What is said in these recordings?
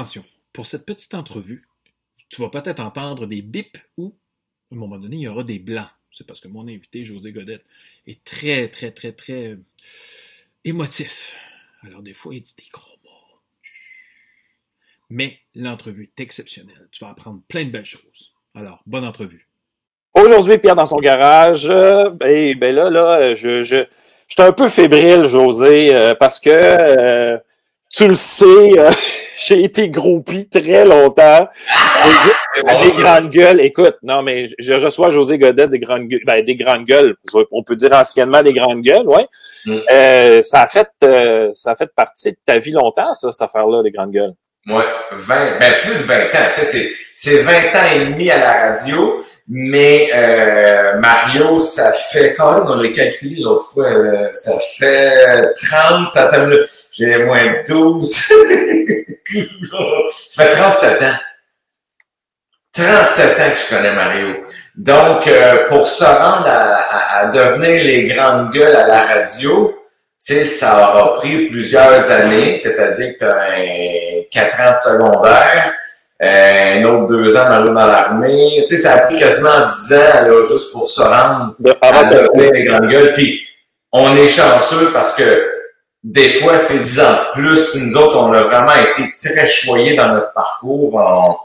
attention, pour cette petite entrevue, tu vas peut-être entendre des bips ou, à un moment donné, il y aura des blancs. C'est parce que mon invité, José Godette, est très, très, très, très émotif. Alors, des fois, il dit des gros mots. Mais l'entrevue est exceptionnelle. Tu vas apprendre plein de belles choses. Alors, bonne entrevue. Aujourd'hui, Pierre dans son garage. Euh, ben, là, là, je, je, je suis un peu fébrile, José, euh, parce que euh, tu le sais, euh, j'ai été groupie très longtemps. À des grandes gueules. Écoute, non, mais je reçois José Godet des grandes gueules. Ben, des grandes gueules. On peut dire anciennement des grandes gueules, ouais. Mm. Euh, ça a fait ça a fait partie de ta vie longtemps, ça, cette affaire-là, des grandes gueules? Ouais, 20, ben plus de 20 ans. Tu sais, c'est 20 ans et demi à la radio. Mais euh, Mario, ça fait quand même, on l'a calculé l'autre fois, euh, ça fait 30, attends, j'ai moins 12. ça fait 37 ans. 37 ans que je connais Mario. Donc, euh, pour se rendre à, devenir les grandes gueules à la radio, tu sais, ça aura pris plusieurs années, c'est-à-dire que tu as un 4 ans de secondaire, euh, un autre deux ans dans, dans l'armée. Tu sais, ça a pris quasiment dix ans là, juste pour se rendre à devenir les grandes gueules. Puis on est chanceux parce que des fois, c'est dix ans de plus. Nous autres, on a vraiment été très choyés dans notre parcours. On,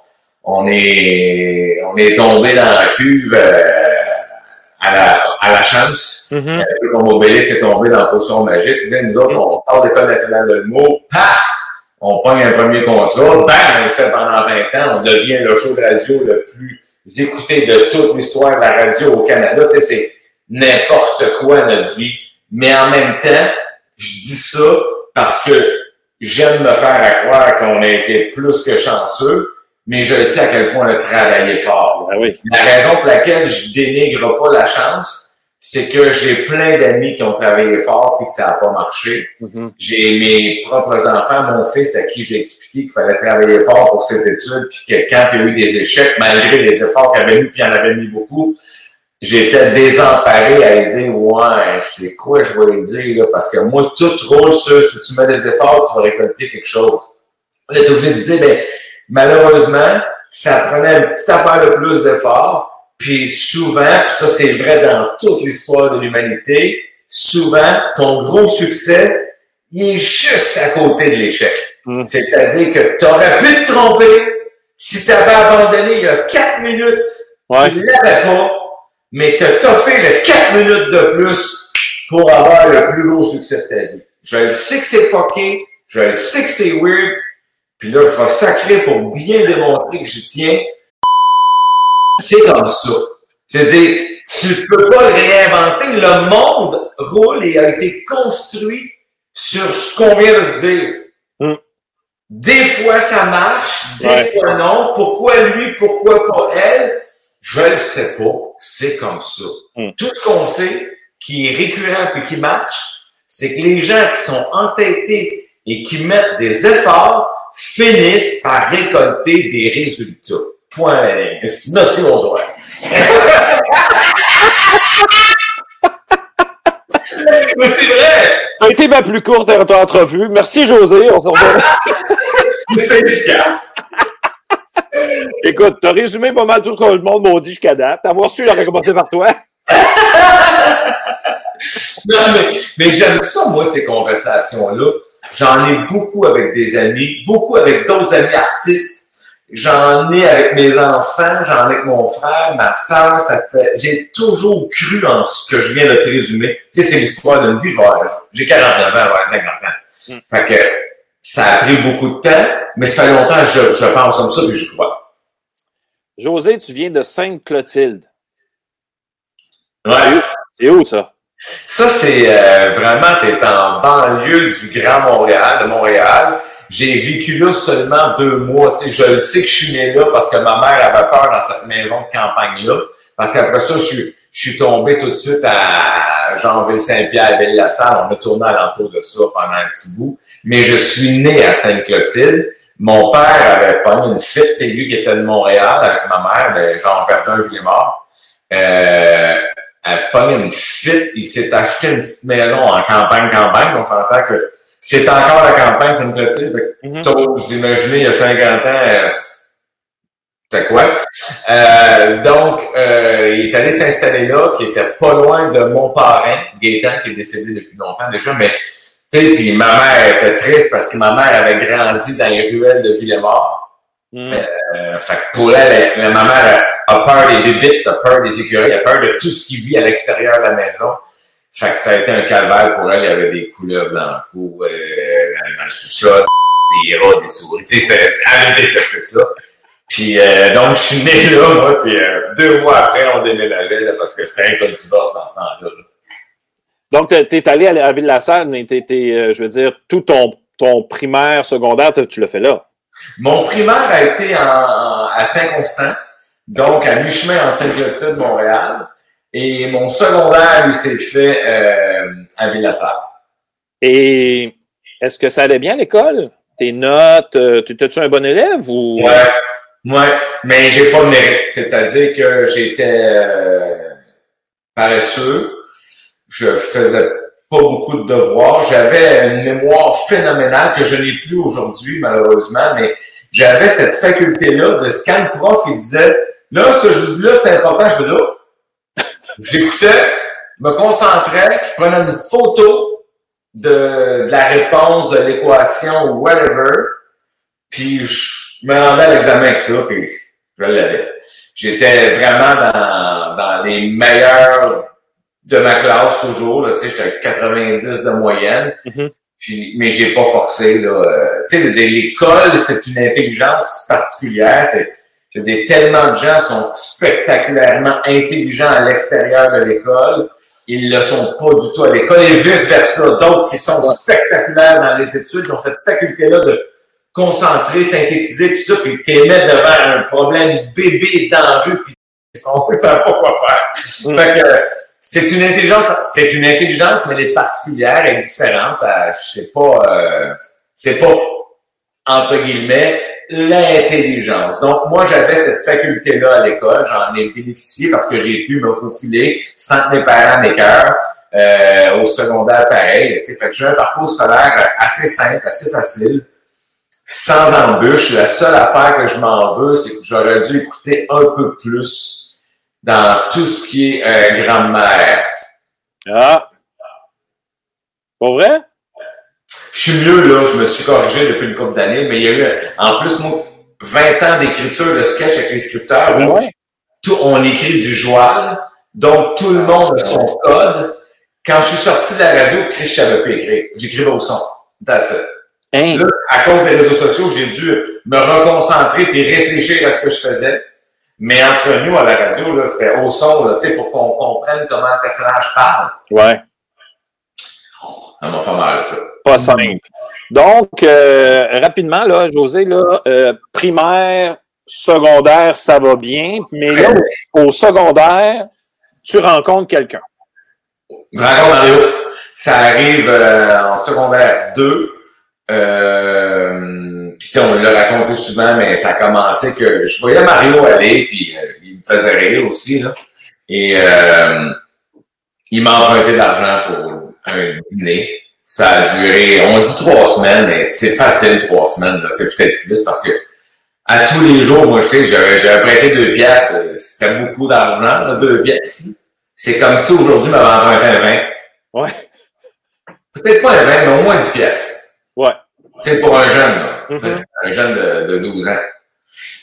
on est on est tombé dans la cuve euh, à, la, à la chance. Mm -hmm. euh, comme Obélix est tombé dans la potion magique. Nous autres, on sort de l'école nationale de l'humour, paf! on pogne un premier contrat, bang, on le fait pendant 20 ans, on devient le show de radio le plus écouté de toute l'histoire de la radio au Canada. Tu sais, c'est n'importe quoi notre vie. Mais en même temps, je dis ça parce que j'aime me faire croire qu'on a été plus que chanceux, mais je sais à quel point on a travaillé fort. Ah oui. La raison pour laquelle je dénigre pas la chance, c'est que j'ai plein d'amis qui ont travaillé fort puis que ça n'a pas marché. Mm-hmm. J'ai mes propres enfants, mon fils à qui j'ai expliqué qu'il fallait travailler fort pour ses études puis que quand il y a eu des échecs, malgré les efforts qu'il avait mis puis il en avait mis beaucoup, j'étais désemparé à dire ouais c'est quoi je vais dire là? Parce que moi tout roule sur si tu mets des efforts tu vas récolter quelque chose. On est obligé de dire ben malheureusement ça prenait une petite affaire de plus d'efforts puis souvent, puis ça c'est vrai dans toute l'histoire de l'humanité, souvent ton gros succès, il est juste à côté de l'échec. Mm. C'est-à-dire que tu aurais pu te tromper si tu avais abandonné il y a quatre minutes, Ouais. tu l'avais pas, mais tu as fait le quatre minutes de plus pour avoir le plus gros succès de ta vie. Je le sais que c'est fucké, je le sais que c'est weird, puis là, je vais sacrer pour bien démontrer que j'y tiens, c'est comme ça. Je veux dire, tu peux pas le réinventer. Le monde roule et a été construit sur ce qu'on vient de se dire. Mm. Des fois, ça marche, des Ouais. fois non. Pourquoi lui, pourquoi pas elle? Je le sais pas. C'est comme ça. Mm. Tout ce qu'on sait, qui est récurrent et qui marche, c'est que les gens qui sont entêtés et qui mettent des efforts finissent par récolter des résultats. Point. Merci, bonjour. Mais c'est vrai! Ça a été ma plus courte entrevue. Merci, José. On se revoit. C'est efficace! Écoute, t'as résumé pas mal tout ce que le monde m'a dit jusqu'à date. T'avoir su, j'aurais commencé par toi. Non, mais, mais j'aime ça, moi, ces conversations-là. J'en ai beaucoup avec des amis, beaucoup avec d'autres amis artistes. J'en ai avec mes enfants, j'en ai avec mon frère, ma soeur. Ça fait, j'ai toujours cru en ce que je viens de te résumer. Tu sais, c'est l'histoire d'une vie. J'ai 49 ans, je vais avoir 50 ans. Mm. Fait que ça a pris beaucoup de temps, mais ça fait longtemps que je, je pense comme ça et je crois. José, tu viens de Sainte-Clotilde. Ouais. C'est où, ça? Ça, c'est euh, vraiment, tu es en banlieue du Grand Montréal, de Montréal. J'ai vécu là seulement deux mois. Je le sais que je suis né là parce que ma mère avait peur dans cette maison de campagne-là. Parce qu'après ça, je suis, je suis tombé tout de suite à Jean-Ville-Saint-Pierre, Ville-la-Salle. On a tourné alentour de ça pendant un petit bout. Mais je suis né à Sainte-Clotilde. Mon père avait pogné une c'est lui qui était de Montréal avec ma mère, de Jean Verdun, Villemort. Euh, elle pogne une fit, il s'est acheté une petite maison en campagne-campagne. On s'entend que c'est encore la campagne, que t'oses imaginer, il y a 50 ans, euh, c'était quoi? Euh, donc, euh, il est allé s'installer là, qui était pas loin de mon parrain, Gaétan, qui est décédé depuis longtemps déjà, mais tu sais, puis ma mère était triste parce que ma mère avait grandi dans les ruelles de Villemort. Euh, fait que pour elle, elle- ma mère a peur des bébites, a peur des écureuils, a peur de tout ce qui vit à l'extérieur de la maison. Fait que ça a été un calvaire pour elle. Il y avait des couleuvres dans le cou, dans, le sous-sol, des rats, des souris. Tu sais, elle a détesté ça. Puis euh, donc, je suis né là, moi, puis euh, deux mois après, on déménageait là, parce que c'était un divorce dans ce temps-là. là. Donc, tu es allé à la Ville-la-Salle, mais t'es, euh, je veux dire, tout ton, ton primaire, secondaire, tu l'as fait là? Mon primaire a été en- en- à Saint-Constant, donc à mi-chemin entre Sainte-Clotilde et Montréal. Et mon secondaire, il s'est fait euh, à Ville-la-Salle. Et est-ce que ça allait bien à l'école? Tes notes, euh, t'étais-tu un bon élève ou? Ouais, ouais, mais j'ai pas de mérite. C'est-à-dire que j'étais euh, paresseux, je faisais pas beaucoup de devoirs, j'avais une mémoire phénoménale que je n'ai plus aujourd'hui malheureusement, mais j'avais cette faculté-là de ce le prof il disait là ce que je vous dis là c'est important, je veux là. J'écoutais, me concentrais, je prenais une photo de, de la réponse de l'équation whatever, puis je me rendais à l'examen avec ça, puis je l'avais. J'étais vraiment dans, dans les meilleurs de ma classe toujours, là, tu sais, j'étais à 90 de moyenne. Mhm. Puis, mais j'ai pas forcé, là. euh, tu sais, je l'école, c'est une intelligence particulière. C'est, je veux dire, tellement de gens sont spectaculairement intelligents à l'extérieur de l'école. Ils le sont pas du tout à l'école et vice-versa. D'autres qui sont spectaculaires dans les études, ont cette faculté-là de concentrer, synthétiser, puis ça, puis t'es mettre devant un problème bébé dans la rue, puis ils sont, ils savent pas quoi faire. Mm. Fait que, euh, c'est une intelligence, c'est une intelligence, mais elle est particulière, elle est différente. Ça, je sais pas, euh, c'est pas, entre guillemets, l'intelligence. Donc, moi, j'avais cette faculté-là à l'école. J'en ai bénéficié parce que j'ai pu me faufiler sans que mes parents m'écœurent. Euh, au secondaire, pareil. Tu sais, fait que j'ai un parcours scolaire assez simple, assez facile, sans embûche. La seule affaire que je m'en veux, c'est que j'aurais dû écouter un peu plus dans tout ce qui est euh, grammaire. Ah. Pas vrai? Je suis mieux là, je me suis corrigé depuis une couple d'années, mais il y a eu, en plus, moi, 20 ans d'écriture de sketch avec les scripteurs, où Ouais? tout, on écrit du joual, donc tout le monde a son code. Quand je suis sorti de la radio, Chris, je savais plus écrire. J'écrivais au son. That's it. Hein? Là, à cause des réseaux sociaux, j'ai dû me reconcentrer puis réfléchir à ce que je faisais. Mais entre nous, à la radio, c'était au son, là, pour qu'on comprenne comment le personnage parle. Ouais. Ça m'a fait mal, ça. Pas simple. Donc, euh, rapidement, là, José, là, euh, primaire, secondaire, ça va bien, mais là, au, secondaire, tu rencontres quelqu'un. Vraiment, Mario, ça arrive euh, en secondaire 2. Euh, puis tu sais, on l'a raconté souvent, mais ça a commencé que je voyais Mario aller, puis euh, il me faisait rire aussi. Là. Et euh, il m'a emprunté de l'argent pour un dîner. Ça a duré, on dit trois semaines, mais c'est facile trois semaines. là. C'est peut-être plus parce que à tous les jours, moi, je sais, j'avais j'avais prêté deux pièces. C'était beaucoup d'argent, là, deux pièces. C'est comme si aujourd'hui, m'avait emprunté un vin. Ouais. Peut-être pas un 20, mais au moins 10 pièces. Ouais. C'est pour un jeune, là. Mhm. Un jeune de, de 12 ans.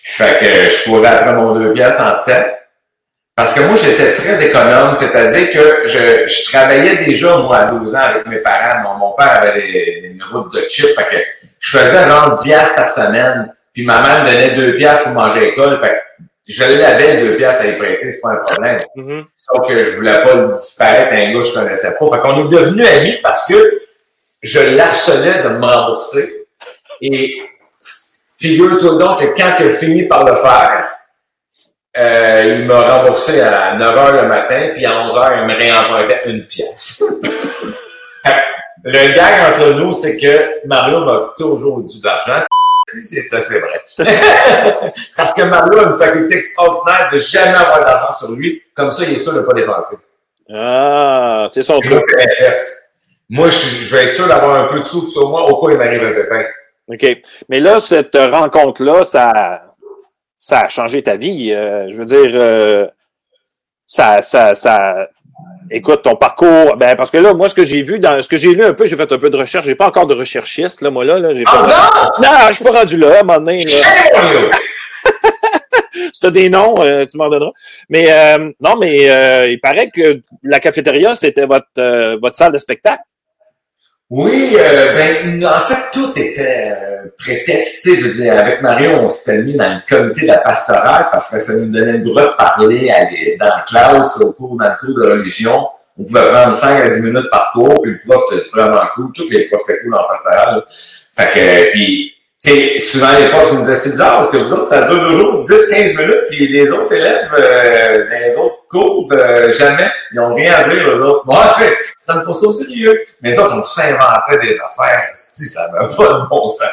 Fait que je courais après mon 2 pièces en tête. Parce que moi, j'étais très économe, c'est-à-dire que je, je travaillais déjà, moi, à 12 ans avec mes parents. Mon, mon père avait des, une route de chips, fait que je faisais genre 10 piastres par semaine, puis ma mère me donnait 2 piastres pour manger à l'école, fait que je l'avais 2 piastres à y prêter, c'est pas un problème. Mhm. Sauf que je voulais pas le disparaître, un gars que je connaissais pas. Fait qu'on est devenus amis parce que je l'harcelais de me rembourser. Et figure-toi donc que quand il a fini par le faire, euh, il m'a remboursé à 9 h le matin, puis à 11 h il me réempruntait une pièce. le gag entre nous, c'est que Mario m'a toujours dû de l'argent. C'est assez vrai. Parce que Mario a une faculté extraordinaire de jamais avoir d'argent sur lui. Comme ça, il est sûr de ne pas dépenser. Ah, c'est son truc. Moi, je, je vais être sûr d'avoir un peu de soupe sur moi au cas où il m'arrive un pépin. OK. Mais là, cette rencontre-là, ça, ça a changé ta vie. Euh, je veux dire, euh, ça, ça, ça. Écoute, ton parcours. Ben, parce que là, moi, ce que j'ai vu dans ce que j'ai lu un peu, j'ai fait un peu de recherche. J'ai pas encore de recherchiste, là, moi, là. là Ah pas... non! non! je suis pas rendu là, à un moment donné. là. Si t'as des noms, euh, tu m'en donneras. Mais non, mais il paraît que la cafétéria, c'était votre, votre salle de spectacle. Oui, euh, ben, en fait, tout était euh, prétexte. Je veux dire, avec Mario, on s'était mis dans le comité de la pastorale parce que ça nous donnait le droit de parler les- dans la classe, au cours, dans le cours de religion. On pouvait prendre 5 à 10 minutes par cours, puis le prof, c'était vraiment cool. Tous les profs étaient cool en pastorale. Fait que, puis, sais, souvent les profs nous disaient, c'est bizarre, parce que vous autres, ça dure toujours 10-15 minutes, puis les autres élèves, euh, les autres cours, euh, jamais, ils ont rien à dire, eux autres. Ouais, prennent pas ça au sérieux. Mais les autres, on s'inventait des affaires. Si, ça n'avait pas de bon sens.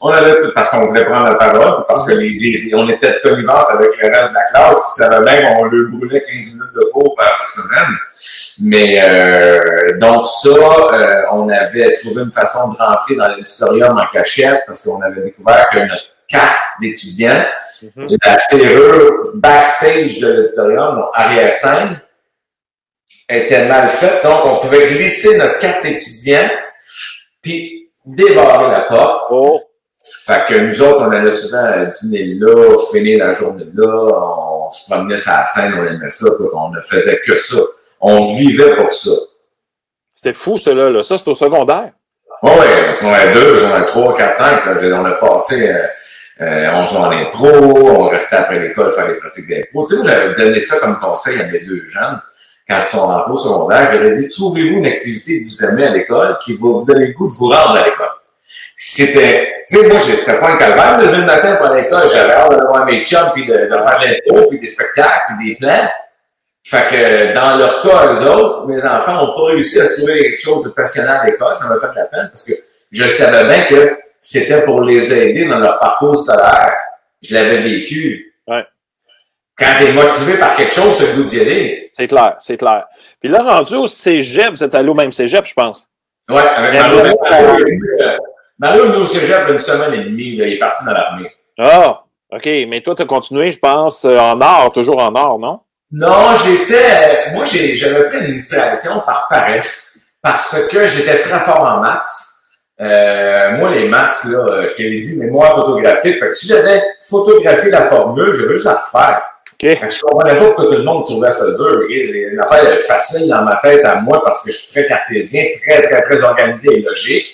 On avait tout, parce qu'on voulait prendre la parole, parce que les, les- on était de connivence avec le reste de la classe, qui savait même, on leur brûlait 15 minutes de cours par semaine. Mais, euh, donc ça, euh, on avait trouvé une façon de rentrer dans l'auditorium en cachette, parce qu'on avait découvert que notre carte d'étudiant, Mhm. la serrure backstage de l'auditorium, donc arrière-scène, était mal faite. Donc, on pouvait glisser notre carte étudiant, puis débarrer la porte. Oh, Fait que nous autres, on allait souvent dîner là, finir la journée là, on se promenait sur la scène, on aimait ça, quoi, on ne faisait que ça. On vivait pour ça. c'était fou, cela. Là. Ça, c'est au secondaire? Ouais, ouais, on a deux, on a trois, quatre, cinq, là, on a passé, euh, euh, on jouait en impro, on restait après l'école faire des pratiques d'impro. Tu sais, j'avais donné ça comme conseil à mes deux jeunes quand ils sont rentrés au secondaire. J'avais dit, trouvez-vous une activité que vous aimez à l'école qui va vous donner le goût de vous rendre à l'école. C'était, tu sais, moi, c'était pas un calvaire de lever le matin pour l'école. J'avais hâte de voir mes chums, puis de, de faire l'impro, puis des spectacles, puis des plans. Fait que dans leur cas, eux autres, mes enfants n'ont pas réussi à trouver quelque chose de passionnant à l'école. Ça m'a fait de la peine parce que je savais bien que c'était pour les aider dans leur parcours scolaire. Je l'avais vécu. Ouais. Quand tu es motivé par quelque chose, c'est le goût d'y aller. C'est clair, c'est clair. Puis là, rendu au cégep, vous êtes allé au même cégep, je pense. Ouais, avec Mais Mario. Mario, nous, au cégep, une semaine et demie, là, il est parti dans l'armée. Ah, OK. Mais toi, tu as continué, je pense, euh, en art, toujours en art, non? Non, j'étais, moi, j'ai, j'avais pris l'administration par paresse, parce que j'étais très fort en maths. Euh, moi, les maths, là, je te l'ai dit, mémoire photographique. Fait que si j'avais photographié la formule, j'avais juste à refaire. OK. Fait que je comprenais pas pourquoi tout le monde trouvait ça dur. C'est une affaire facile dans ma tête à moi parce que je suis très cartésien, très, très, très organisé et logique.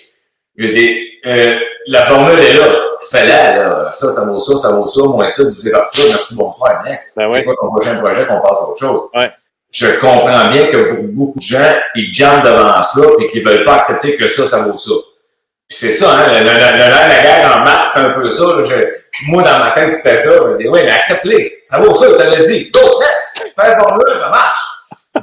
Je dis, euh, la formule est là. Fais-la, là. Ça, ça vaut ça, ça vaut ça, moins ça, divisé par ça. Merci, bonsoir, next. Ben c'est oui. quoi ton prochain projet qu'on passe à autre chose? Ouais. Je comprends bien que pour beaucoup de gens, ils jambent devant ça et qu'ils veulent pas accepter que ça, ça vaut ça. Puis c'est ça, hein, le, le, le, le- la guerre en maths, c'est un peu ça. Je- moi, dans ma tête, c'était ça. Je me dis, oui, mais accepte-les. Ça vaut ça, je te l'ai dit. Go, next! Fais la formule, ça marche.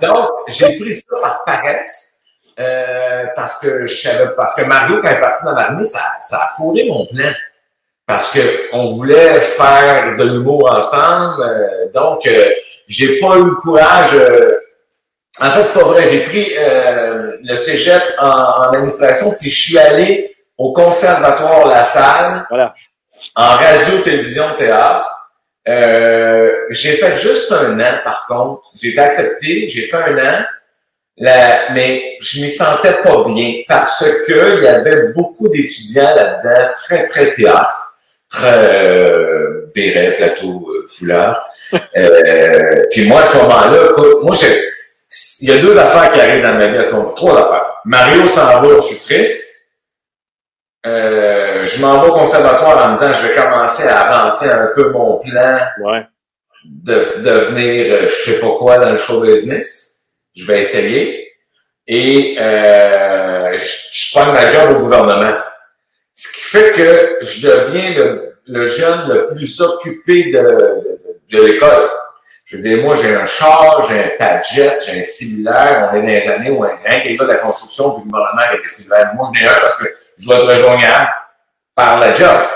Donc, j'ai pris ça par paresse. Euh, parce que je savais, parce que Mario, quand il est parti dans l'armée, ça, ça a fourré mon plan. Parce que on voulait faire de l'humour ensemble. euh, donc, euh, j'ai pas eu le courage. euh, en fait, c'est pas vrai. J'ai pris euh, le cégep en, en administration, puis je suis allé au conservatoire La Salle Voilà. en radio, télévision, théâtre. Euh, j'ai fait juste un an, par contre. J'ai été accepté, j'ai fait un an. La- mais je m'y sentais pas bien parce que il y avait beaucoup d'étudiants là-dedans, très, très théâtre, très euh, béret, plateau, euh, foulard. Euh, puis moi, à ce moment-là, écoute, moi, je- il y a deux affaires qui arrivent dans ma vie à ce Trois affaires. Mario s'en va, je suis triste. Euh, je m'en vais au conservatoire en me disant je vais commencer à avancer un peu mon plan Ouais. de devenir euh, je sais pas quoi dans le show business. Je vais essayer. Et euh, je, je prends ma job au gouvernement. Ce qui fait que je deviens le, le jeune le plus occupé de, de, de l'école. Je veux dire, moi, j'ai un char, j'ai un Padjet, j'ai un cellulaire. On est dans les années où que les gars de la construction puis le gouvernement avec des cellulaires. Moi, j'en ai un parce que je dois être rejoignable par la job.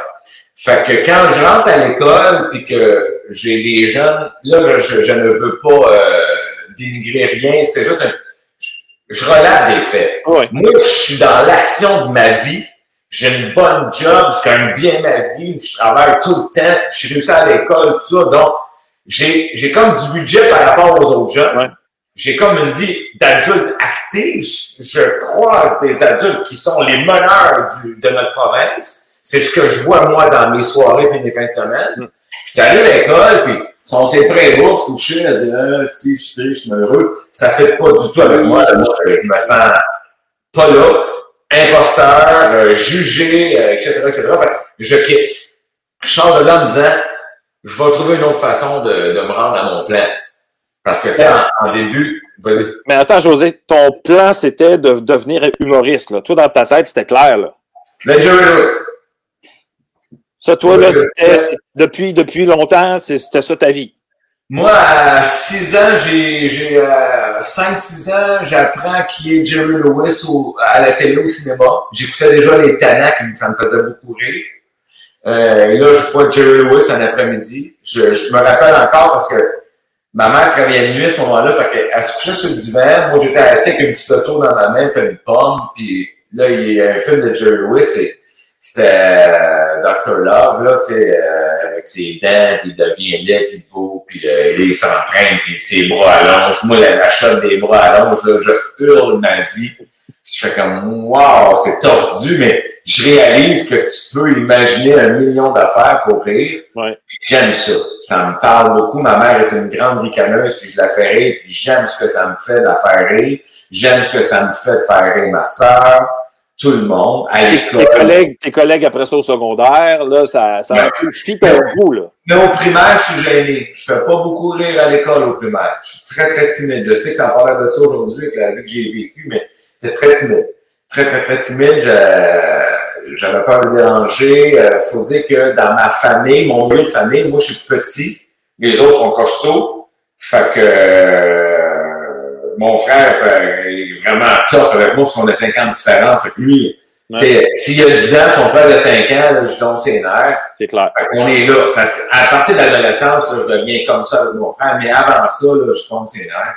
Fait que quand je rentre à l'école puis que j'ai des jeunes, là, je, je- je ne veux pas euh, dénigrer rien. C'est juste un, Je relate des faits. Moi, je suis dans l'action de ma vie. J'ai une bonne job, je gagne bien ma vie, je travaille tout le temps, je suis réussi à l'école, tout ça. Donc, j'ai, j'ai comme du budget par rapport aux autres jeunes. J'ai comme une vie d'adulte active. Je croise des adultes qui sont les meneurs du, de notre province. C'est ce que je vois, moi, dans mes soirées et mes fins de semaine. Mm. Puis j'arrive à l'école, puis sont ces prêts bourses, couchés, elle se dit, ah, si, je suis triste, je suis malheureux. Ça fait pas du tout avec moi. Moi, je me sens pas là, imposteur, euh, jugé, euh, etc., etc. Fait que je quitte. Je sors de là en me disant, je vais trouver une autre façon de, de me rendre à mon plan. Parce que, tu sais, en, en début, vas-y. Mais attends, José, ton plan, c'était de devenir humoriste. Là. Toi, dans ta tête, c'était clair. Là. Le Jerry Lewis. Ça, toi, là, depuis, depuis longtemps, c'était ça ta vie? Moi, à 6 ans, j'ai, j'ai, euh, 5-6 ans, j'apprends qui est Jerry Lewis au- à la télé au cinéma. J'écoutais déjà les Tanacs, ça me faisait beaucoup rire. Euh, et là, je vois Jerry Lewis un après-midi. Je, je me rappelle encore parce que ma mère travaillait de nuit à ce moment-là, fait qu'elle se couchait sur le divan. Moi, j'étais assis avec une petite auto dans ma main, puis une pomme, puis là, il y a un film de Jerry Lewis, et c'était euh, Dr. Love, là, tu sais, euh, avec ses dents, puis il devient laid, puis beau, puis euh, il s'entraîne, puis ses bras allongent. Moi, la, la shot des bras allongent, là, je hurle ma vie. Je fais comme, wow, c'est tordu, mais je réalise que tu peux imaginer un million d'affaires pour rire. Ouais. J'aime ça. Ça me parle beaucoup. Ma mère est une grande ricaneuse, puis je la fais rire, puis j'aime ce que ça me fait de la faire rire. J'aime ce que ça me fait de faire rire ma sœur, tout le monde, à Tes l'école. collègues, tes collègues après ça au secondaire, là, ça, ça Ben, amplifie ton goût, là. Mais au primaire, je suis gêné. Je fais pas beaucoup rire à l'école au primaire. Je suis très, très timide. Je sais que ça parle de ça aujourd'hui avec la vie que j'ai vécue, mais j'étais très timide. Très, très, très timide. J'avais peur de déranger. Euh, faut dire que dans ma famille, mon milieu de famille, moi, je suis petit. Les autres sont costauds. Fait que euh, mon frère euh, est vraiment tough avec moi parce qu'on a 5 ans de différence. Fait que lui, Ouais. s'il y a 10 ans, son frère de 5 ans, là, je tombe ses nerfs. C'est clair. Fait qu'on est là. Ça, à partir de l'adolescence, je deviens comme ça avec mon frère, mais avant ça, là, je tombe ses nerfs.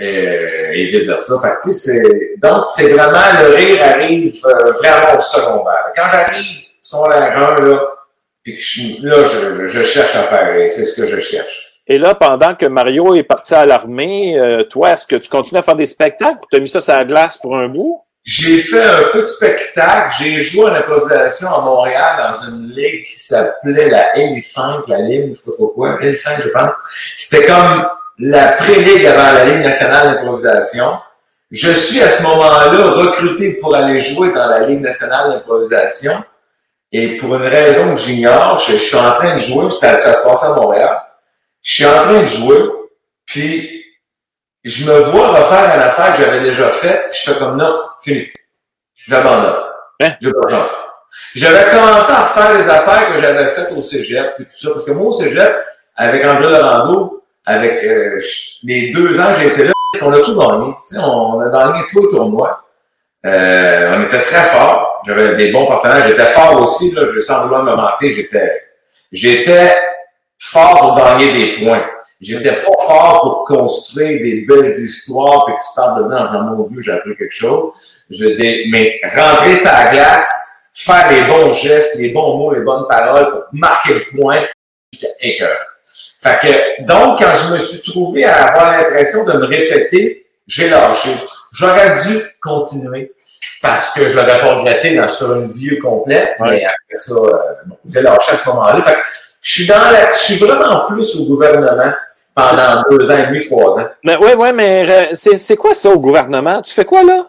Euh, et vice versa. Fait que, c'est, donc, c'est vraiment, le rire arrive euh, vraiment au secondaire. Quand j'arrive sur la 1, là, puis que je là, je, je, cherche à faire. C'est ce que je cherche. Et là, pendant que Mario est parti à l'armée, euh, toi, est-ce que tu continues à faire des spectacles ou tu as mis ça sur la glace pour un bout? J'ai fait un peu de spectacle. J'ai joué en improvisation à Montréal dans une ligue qui s'appelait la L5, la ligue, je sais pas trop quoi, L5, je pense. C'était comme la pré-ligue avant la Ligue nationale d'improvisation. Je suis à ce moment-là recruté pour aller jouer dans la Ligue nationale d'improvisation. Et pour une raison que j'ignore, je, suis en train de jouer, ça se passait à Montréal. Je suis en train de jouer, puis je me vois refaire une affaire que j'avais déjà faite, puis je fais comme non, fini. J'abandonne. Hein? J'ai pas temps. J'avais commencé à refaire les affaires que j'avais faites au cégep, puis tout ça, parce que moi, au cégep, avec André Laurando, avec euh, les deux ans que j'ai été là, on a tout gagné. Tu sais, on a gagné tous les tournois. Euh, on était très forts. J'avais des bons partenaires. J'étais fort aussi, là, je sans vouloir me vanter, j'étais, j'étais fort pour gagner des points. J'étais pas fort pour construire des belles histoires, puis que tu parles dedans en disant, mon Dieu, j'ai appris quelque chose. Je veux dire, mais rentrer sa glace, faire les bons gestes, les bons mots, les bonnes paroles pour marquer le point, j'étais écœurant. Fait que, donc, quand je me suis trouvé à avoir l'impression de me répéter, j'ai lâché. J'aurais dû continuer parce que je l'aurais pas regretté dans, sur une vie complète, Ouais. mais après ça, euh, j'ai lâché à ce moment-là. Fait que, je suis dans la, je suis vraiment plus au gouvernement pendant deux ans et demi, trois ans. Mais ouais, ouais, mais euh, c'est, c'est quoi ça au gouvernement? Tu fais quoi là?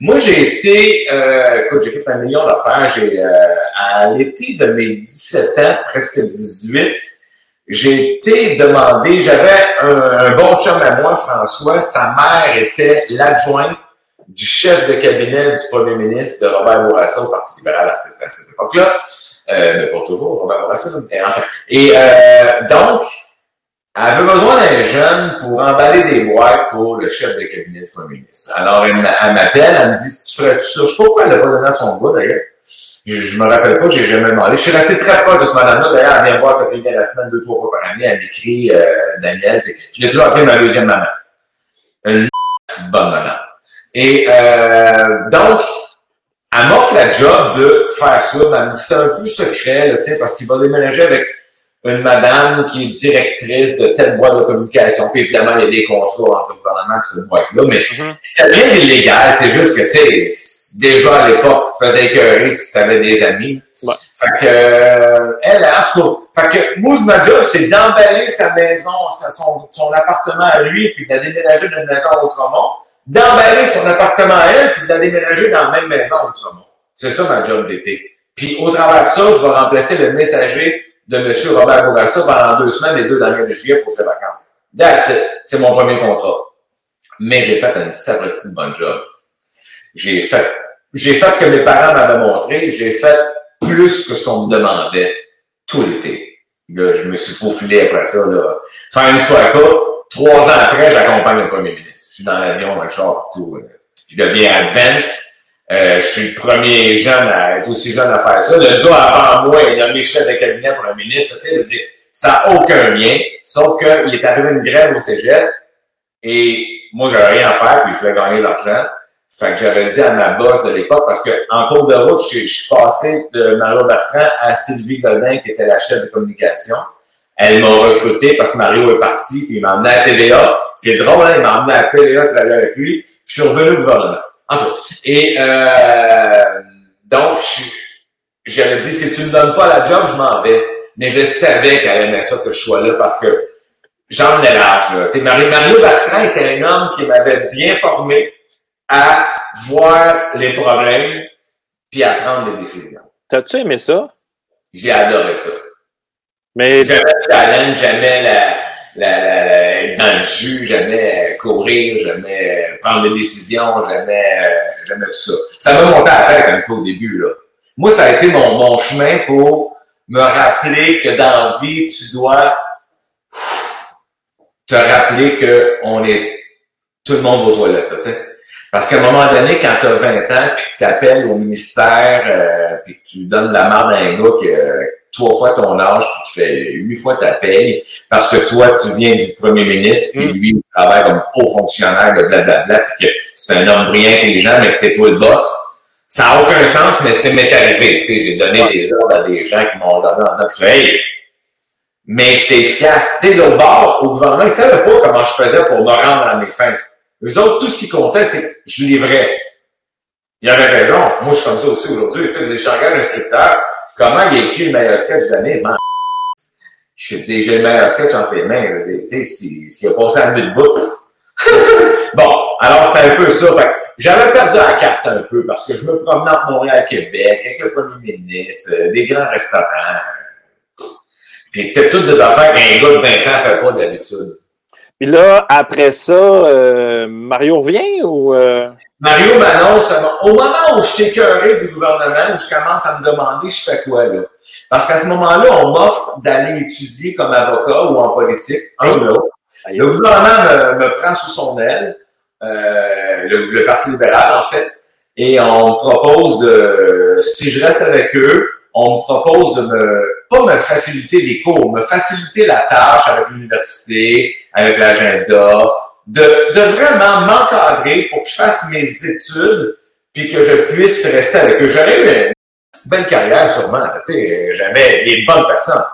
Moi, j'ai été, euh, écoute, j'ai fait un million d'affaires. J'ai, euh, à l'été de mes 17 ans, presque 18, j'ai été demandé, j'avais un, un bon chum à moi, François, sa mère était l'adjointe du chef de cabinet du premier ministre de Robert Bourassa au Parti libéral à cette, à cette époque-là. Euh, mais pas toujours, Robert Bourassa. mais enfin. Et euh, donc, elle avait besoin d'un jeune pour emballer des boîtes pour le chef de cabinet du premier ministre. Alors, elle m'a- elle m'appelle, elle me dit, tu ferais tout ça? Je sais pas pourquoi elle l'a pas donné à son gars, d'ailleurs. Je, je me rappelle pas, j'ai jamais demandé. Je suis resté très proche de ce madame-là. D'ailleurs, elle vient voir cette fille la semaine, deux, trois fois par année. Elle m'écrit, euh, Daniel, c'est, je l'ai toujours appelé ma deuxième maman. Une petite bonne maman. Et euh, donc, elle m'offre la job de faire ça, elle me dit c'est un peu secret, là, tu sais, parce qu'il va déménager avec une madame qui est directrice de telle boîte de communication. Puis évidemment, il y a des contrats entre le gouvernement et cette boîte-là, mais Mhm. c'était rien d'illégal, c'est juste que, tu sais, déjà à l'époque, tu te faisais écœurer si tu avais des amis. Ouais. Fait que, euh, elle, en tout cas, fait que moi, ma job, c'est d'emballer sa maison, son appartement à lui, puis de la déménager d'une maison à Outremont, d'emballer son appartement à elle, puis de la déménager dans la même maison à Outremont. C'est ça ma job d'été. Puis au travers de ça, je vais remplacer le messager de M. Robert Bourassa pendant deux semaines, les deux dernières de juillet pour ses vacances. That's it. C'est mon premier contrat. Mais j'ai fait une sacrée bonne job. J'ai fait, j'ai fait ce que mes parents m'avaient montré. J'ai fait plus que ce qu'on me demandait tout l'été. Là, je me suis faufilé après ça, là. Faire une histoire courte. Trois ans après, j'accompagne le premier ministre. Je suis dans l'avion, dans le partout. là. Je deviens advance. Euh, je suis le premier jeune à être aussi jeune à faire ça. Le gars avant moi, il a mis chef de cabinet pour un ministre, tu sais, ça n'a aucun lien, sauf qu'il est arrivé une grève au cégep, et moi, j'avais rien à faire, puis je voulais gagner de l'argent. Fait que j'avais dit à ma boss de l'époque, parce que en cours de route, je, je suis passé de Mario Bertrand à Sylvie Godin, qui était la chef de communication. Elle m'a recruté parce que Mario est parti, puis il m'a emmené à TVA. C'est drôle, hein, il m'a emmené à TVA travailler avec lui. Puis je suis revenu au gouvernement. En cas. Et euh, donc, je- j'avais dit, si tu ne me donnes pas la job, je m'en vais. Mais je savais qu'elle aimait ça que je sois là parce que j'en ai l'âge. Mario, Mario Bertrand était un homme qui m'avait bien formé à voir les problèmes puis à prendre des décisions. T'as-tu aimé ça? J'ai adoré ça. Mais J'aimais le challenge, j'aimais la, la, la, la- être dans le jus, j'aimais courir, j'aimais prendre des décisions, j'aimais, euh, j'aimais tout ça. Ça m'a monté à la tête un peu au début, là. Moi, ça a été mon, mon chemin pour me rappeler que dans la vie, tu dois te rappeler que on est, tout le monde aux toilettes, tu sais. Parce qu'à un moment donné, quand tu as 20 ans, puis que tu appelles au ministère, euh, puis que tu donnes la merde à un gars qui a trois fois ton âge, puis qui fait huit fois ta paye, parce que toi, tu viens du premier ministre, puis Mm. lui, il travaille comme haut fonctionnaire de blablabla, puis que c'est un homme brillant, intelligent, mais que c'est toi le boss. Ça n'a aucun sens, mais c'est m'est arrivé. Tu sais, j'ai donné des ordres à des gens qui m'ont donné en disant, hey, mais j'étais efficace. Tu sais, l'autre bord, au gouvernement, ils ne savaient pas comment je faisais pour me rendre à mes fins. Eux autres, tout ce qui comptait, c'est que je livrais. Il avait raison. Moi, je suis comme ça aussi aujourd'hui. Tu sais, je regarde un scripteur, comment il écrit le meilleur sketch de l'année? Ben, je dis, j'ai le meilleur sketch entre les mains. Tu sais, s'il si, a passé à bon, alors c'était un peu ça. Fait j'avais perdu la carte un peu parce que je me promenais entre Montréal et Québec avec le premier ministre, euh, des grands restaurants. Puis, sais, toutes des affaires qu'un gars de 20 ans fait pas d'habitude. Puis là, après ça, euh, Mario revient ou euh, Mario m'annonce, au moment où je écœuré du gouvernement, où je commence à me demander je fais quoi là? Parce qu'à ce moment-là, on m'offre d'aller étudier comme avocat ou en politique, un ou l'autre. Le gouvernement me, me prend sous son aile, euh, le, le Parti libéral en fait, et on me propose de, si je reste avec eux, on me propose de me, pas me faciliter les cours, me faciliter la tâche avec l'université, avec l'agenda, de, de vraiment m'encadrer pour que je fasse mes études puis que je puisse rester avec eux. J'aurais eu une belle carrière sûrement, tu sais, j'avais les bonnes personnes.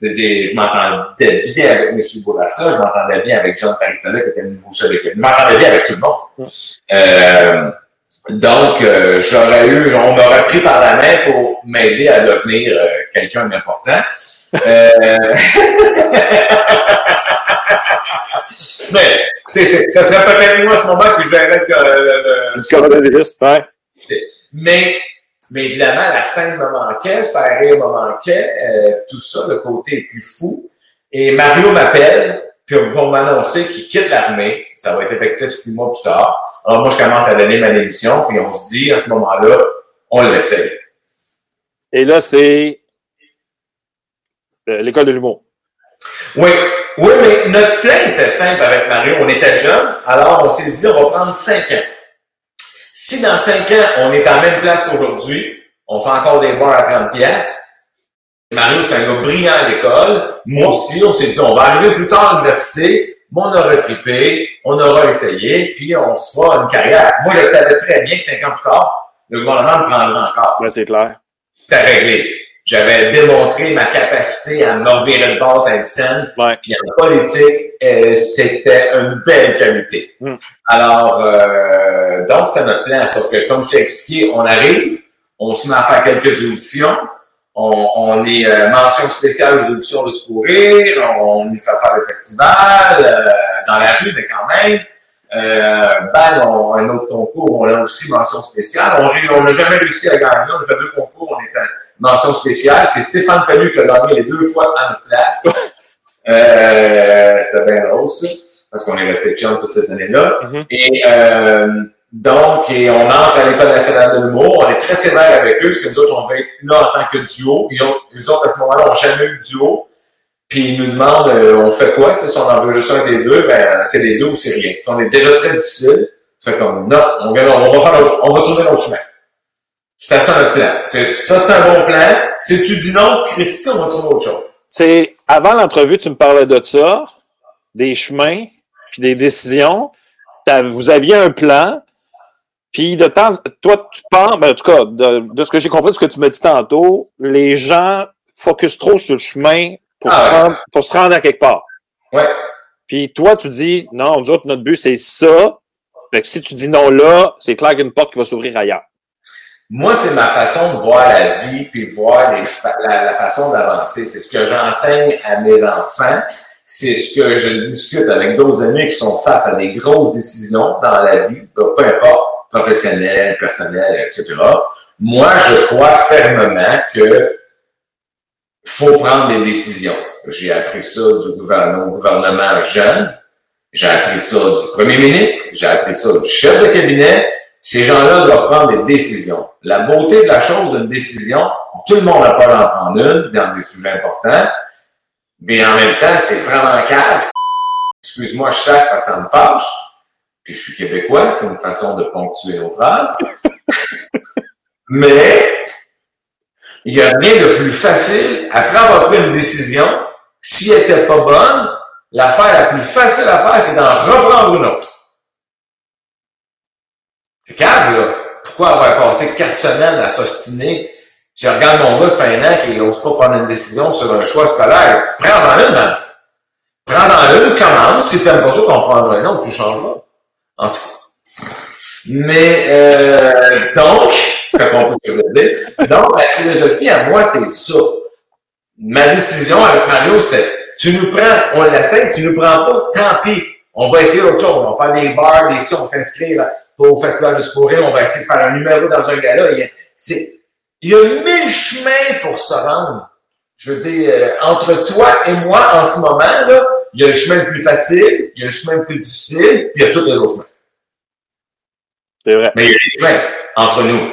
C'est-à-dire, je m'entendais bien avec M. Bourassa, je m'entendais bien avec John Parissola, qui était le nouveau chef cabinet. Je m'entendais bien avec tout le monde. Euh, donc, euh, j'aurais eu, on m'aurait pris par la main pour m'aider à devenir euh, quelqu'un d'important. Euh... Mais, tu sais, ça serait peut-être moi à ce moment que que euh, du coronavirus? Ouais. mais, mais évidemment, la scène me manquait, faire rire me manquait, tout ça, le côté est plus fou. Et Mario m'appelle puis pour m'annoncer qu'il quitte l'armée. Ça va être effectif six mois plus tard. Alors moi, je commence à donner ma démission, puis on se dit à ce moment-là, on l'essaye. Et là, c'est euh, l'école de l'humour. Oui, oui, mais notre plan était simple avec Mario. On était jeunes, alors on s'est dit, on va prendre cinq ans. Si dans cinq ans, on est à la même place qu'aujourd'hui, on fait encore des bars à 30 pièces. Mario, c'est un gars brillant à l'école. Moi aussi, on s'est dit, on va arriver plus tard à l'université, on aura trippé, on aura essayé, puis on se fera une carrière. Moi, je savais très bien que cinq ans plus tard, le gouvernement me prendra encore. Ouais, c'est clair. C'était réglé. J'avais démontré ma capacité à me revirer de base à une scène. Ouais. Puis en politique, euh, c'était une belle qualité. Mm. Alors, euh, donc, c'est notre plan. Sauf que, comme je t'ai expliqué, on arrive, on se met à faire quelques auditions. On, on est euh, mention spéciale aux auditions de Secourir. On nous fait faire des festivals euh, dans la rue, mais quand même. Euh, BAG, on a un autre concours, on a aussi mention spéciale. On n'a jamais réussi à gagner. On a fait deux concours, on est en mention spéciale. C'est Stéphane Fallu qui a gagné les deux fois à notre place. Euh, C'était bien drôle, ça, parce qu'on est resté chum toutes ces années-là. Mhm. Et euh, donc, et on entre à l'École nationale de l'humour. On est très sévère avec eux, parce que nous autres, on va être là en tant que duo. Ils ont, eux autres, à ce moment-là, n'ont jamais eu duo. Puis ils nous demandent, euh, on fait quoi? Si on en veut juste un des deux, ben c'est les deux ou c'est rien. Si on est déjà très difficile, fait comme, non, on va, on va faire notre- on va tourner notre chemin. C'était ça notre plan. C'est- Ça, c'est un bon plan. Si tu dis non, Christy, on va trouver autre chose. C'est avant l'entrevue, tu me parlais de ça, des chemins, puis des décisions. Vous aviez un plan, puis de temps, toi, tu penses, ben, en tout cas, de, de ce que j'ai compris de ce que tu m'as dit tantôt, les gens focus trop sur le chemin pour, Ah se, rendre, pour se rendre à quelque part. Ouais. Puis toi, tu dis, non, nous autres, notre but, c'est ça. Fait que si tu dis non là, c'est clair qu'il y a une porte qui va s'ouvrir ailleurs. Moi, c'est ma façon de voir la vie puis voir les fa- la, la façon d'avancer. C'est ce que j'enseigne à mes enfants. C'est ce que je discute avec d'autres amis qui sont face à des grosses décisions dans la vie, peu importe, professionnelles, personnelles, etc. Moi, je crois fermement que faut prendre des décisions. J'ai appris ça du gouvernement, au gouvernement jeune. J'ai appris ça du premier ministre. J'ai appris ça du chef de cabinet. Ces gens-là doivent prendre des décisions. La beauté de la chose d'une décision, tout le monde n'a pas d'en prendre une dans des sujets importants, mais en même temps, c'est vraiment cave. Excuse-moi, chaque parce que ça me fâche. Puis je suis québécois, c'est une façon de ponctuer nos phrases. mais il n'y a rien de plus facile, après avoir pris une décision, si elle n'était pas bonne, l'affaire la plus facile à faire, c'est d'en reprendre une autre. C'est cave, là. Pourquoi avoir passé quatre semaines à s'ostiner? Si je regarde mon gars, ça fait un an qu'il n'ose pas prendre une décision sur un choix scolaire. Prends-en une, man. Prends-en une, commence. Si t'aimes pas ça, qu'on prendra un autre, tu changeras. En tout cas. Mais, euh, donc, ce que je veux dire. Donc, la philosophie à moi, c'est ça. Ma décision avec Mario, c'était, tu nous prends, on l'essaie, tu nous prends pas, tant pis. On va essayer autre chose. On va faire des bars, des si on s'inscrire au Festival de Spourir, on va essayer de faire un numéro dans un gala. Il y a, il y a mille chemins pour se rendre. Je veux dire, euh, entre toi et moi, en ce moment, là, il y a le chemin le plus facile, il y a le chemin le plus difficile, puis il y a tous les autres chemins. C'est vrai. Mais il y a des chemins entre nous.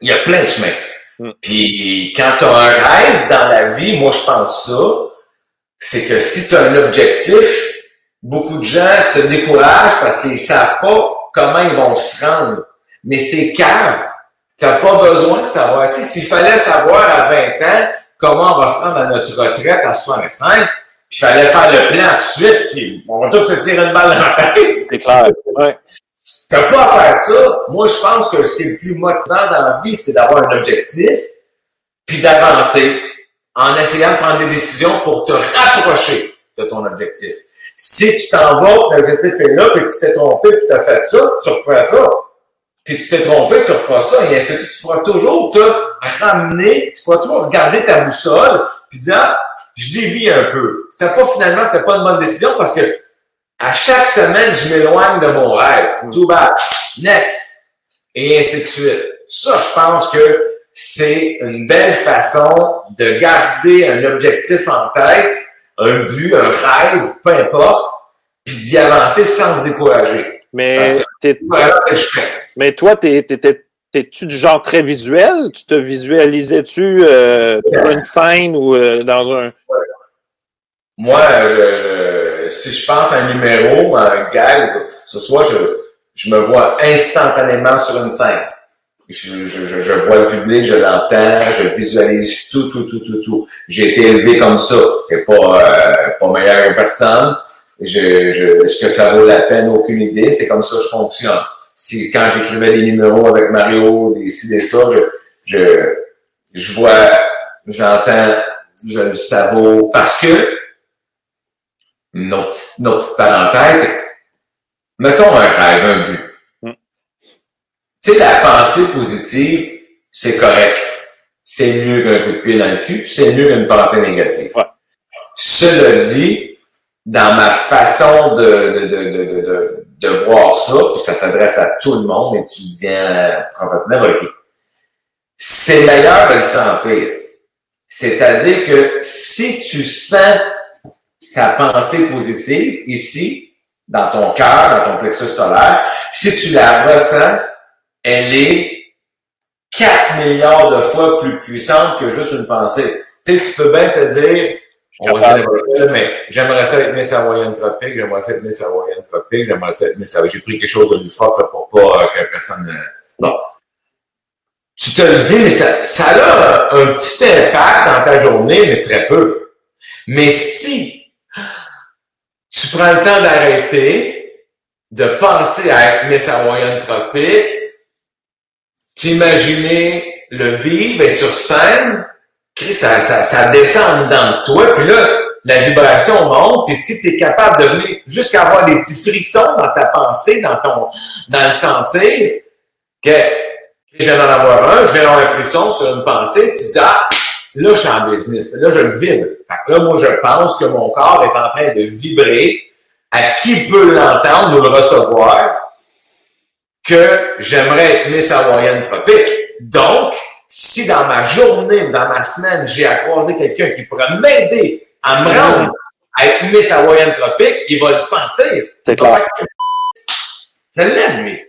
Il y a plein de chemins. Mm. Puis quand tu as un rêve dans la vie, moi je pense ça, c'est que si tu as un objectif, beaucoup de gens se découragent parce qu'ils savent pas comment ils vont se rendre. Mais c'est cave. T'as pas besoin de savoir. Tu sais, s'il fallait savoir à 20 ans comment on va se rendre à notre retraite à 65, puis il fallait faire le plan tout de suite, on va tous se tirer une balle dans la tête. C'est clair. Ouais. T'as pas faire ça. Moi, je pense que ce qui est le plus motivant dans la vie, c'est d'avoir un objectif, puis d'avancer en essayant de prendre des décisions pour te rapprocher de ton objectif. Si tu t'en vas, l'objectif est là, puis tu t'es trompé, puis tu as fait ça, tu referas ça. Puis tu t'es trompé, tu referas ça, et ainsi de suite. Tu pourras toujours te ramener, tu pourras toujours regarder ta boussole, puis dire, ah, je dévie un peu. C'était pas finalement, c'était pas une bonne décision parce que à chaque semaine, je m'éloigne de mon rêve. Too bad. Next. Et ainsi de suite. Ça, je pense que c'est une belle façon de garder un objectif en tête, un but, un rêve, peu importe, puis d'y avancer sans se décourager. Mais, que- Voilà, mais toi, t'es, t'es, t'es- t'es-tu du genre très visuel? Tu te visualisais-tu euh, une scène ou euh, dans un. Moi, je, je- si je pense à un numéro, à un gag, ce soir, je, je me vois instantanément sur une scène. Je, je, je, vois le public, je l'entends, je visualise tout, tout, tout, tout, tout. J'ai été élevé comme ça. C'est pas, euh, pas meilleur personne. je, je, est-ce que ça vaut la peine? Aucune idée. C'est comme ça que je fonctionne. Si, quand j'écrivais les numéros avec Mario, des ci, des ça, je, je, je vois, j'entends, je le savoure. Parce que, notre, notre petite parenthèse, mettons un rêve, un but. Mm. Tu sais, la pensée positive, c'est correct. C'est mieux qu'un coup de pied dans le cul, c'est mieux qu'une pensée négative. Ouais. Cela dit, dans ma façon de, de, de, de, de, voir ça, puis ça s'adresse à tout le monde, étudiant, professionnel, n'importe qui, c'est meilleur de le sentir. C'est-à-dire que si tu sens ta pensée positive ici, dans ton cœur, dans ton plexus solaire, si tu la ressens, elle est 4 milliards de fois plus puissante que juste une pensée. Tu sais, tu peux bien te dire, on va se dire, mais j'aimerais ça être Miss Hawaii tropique, j'aimerais ça être Miss Hawaii tropique, j'aimerais ça être Miss. J'ai pris quelque chose de plus fort pour pas euh, que personne... euh, Bon. Tu te le dis, mais ça, ça a un petit impact dans ta journée, mais très peu. Mais si tu prends le temps d'arrêter, de penser à être Miss Hawaii tropique, t'imaginer le vivre, être sur scène, ça, ça, descend dans toi, puis là, la vibration monte, puis si tu es capable de venir jusqu'à avoir des petits frissons dans ta pensée, dans ton dans le sentir, que je viens d'en avoir un, je viens d'avoir un frisson sur une pensée, tu dis Ah, là, je suis en business, là, je le vibre. Fait que là, moi, je pense que mon corps est en train de vibrer. À qui peut l'entendre ou le recevoir? que j'aimerais être Miss Hawaïenne tropique? Donc, si dans ma journée ou dans ma semaine, j'ai à croiser quelqu'un qui pourrait m'aider à me rendre à être Miss Hawaïenne tropique, il va le sentir. C'est clair. Je l'aime, lui.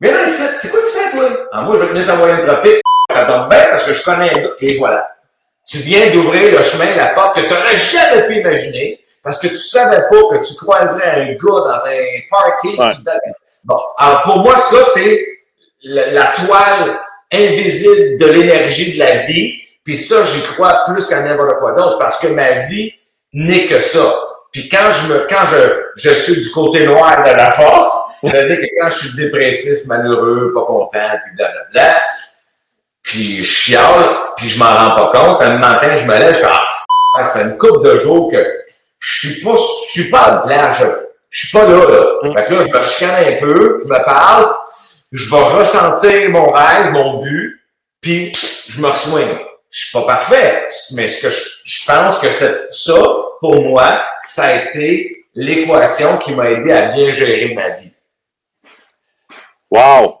Mais là, c'est quoi tu fais, toi? Ah, moi, je veux être Miss Hawaïenne tropique. Ça tombe bien parce que je connais un gars. Et voilà. Tu viens d'ouvrir le chemin, la porte que tu n'aurais jamais pu imaginer parce que tu savais pas que tu croiserais un gars dans un party. Ouais. Bon, alors pour moi, ça, c'est la, la toile invisible de l'énergie de la vie. Puis ça, j'y crois plus qu'à n'importe quoi d'autre parce que ma vie n'est que ça. Puis quand je me, quand je, je suis du côté noir de la force, c'est-à-dire que quand je suis dépressif, malheureux, pas content, puis blablabla, puis je chiale, puis je m'en rends pas compte, un matin, je me lève, je fais, ah, ça fait une couple de jours que je suis pas, je suis pas à blanc, je, je suis pas là, là. Fait que là, je me chicane un peu, je me parle, je vais ressentir mon rêve, mon but, puis je me reçois. Je suis pas parfait, mais ce que je, je pense que c'est ça, pour moi, ça a été l'équation qui m'a aidé à bien gérer ma vie. Wow!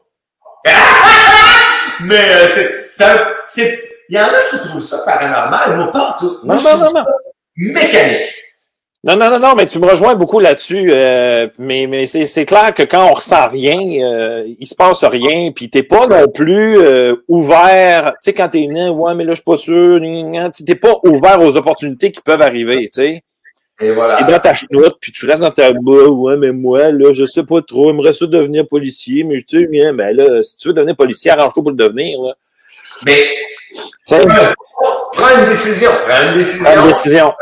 Mais euh, c'est, il y en a qui trouvent ça paranormal, moi pas tout. Moi, Non, je non, non, ça mécanique. Non, non, non, non, mais tu me rejoins beaucoup là-dessus. euh, mais mais c'est, c'est clair que quand on ressent rien, euh, il se passe rien, puis t'es pas non plus euh, ouvert. Tu sais, quand t'es né, ouais, mais là, je suis pas sûr. T'es pas ouvert aux opportunités qui peuvent arriver, tu sais. Et voilà. T'es dans ta chenoute, puis tu restes dans ta bah, ouais, mais moi, là, je sais pas trop, j'aimerais ça devenir policier, mais tu sais, bien, ben là, si tu veux devenir policier, arrange-toi pour le devenir, là. Mais Tu sais, prends une décision. Prends une décision. prends une décision.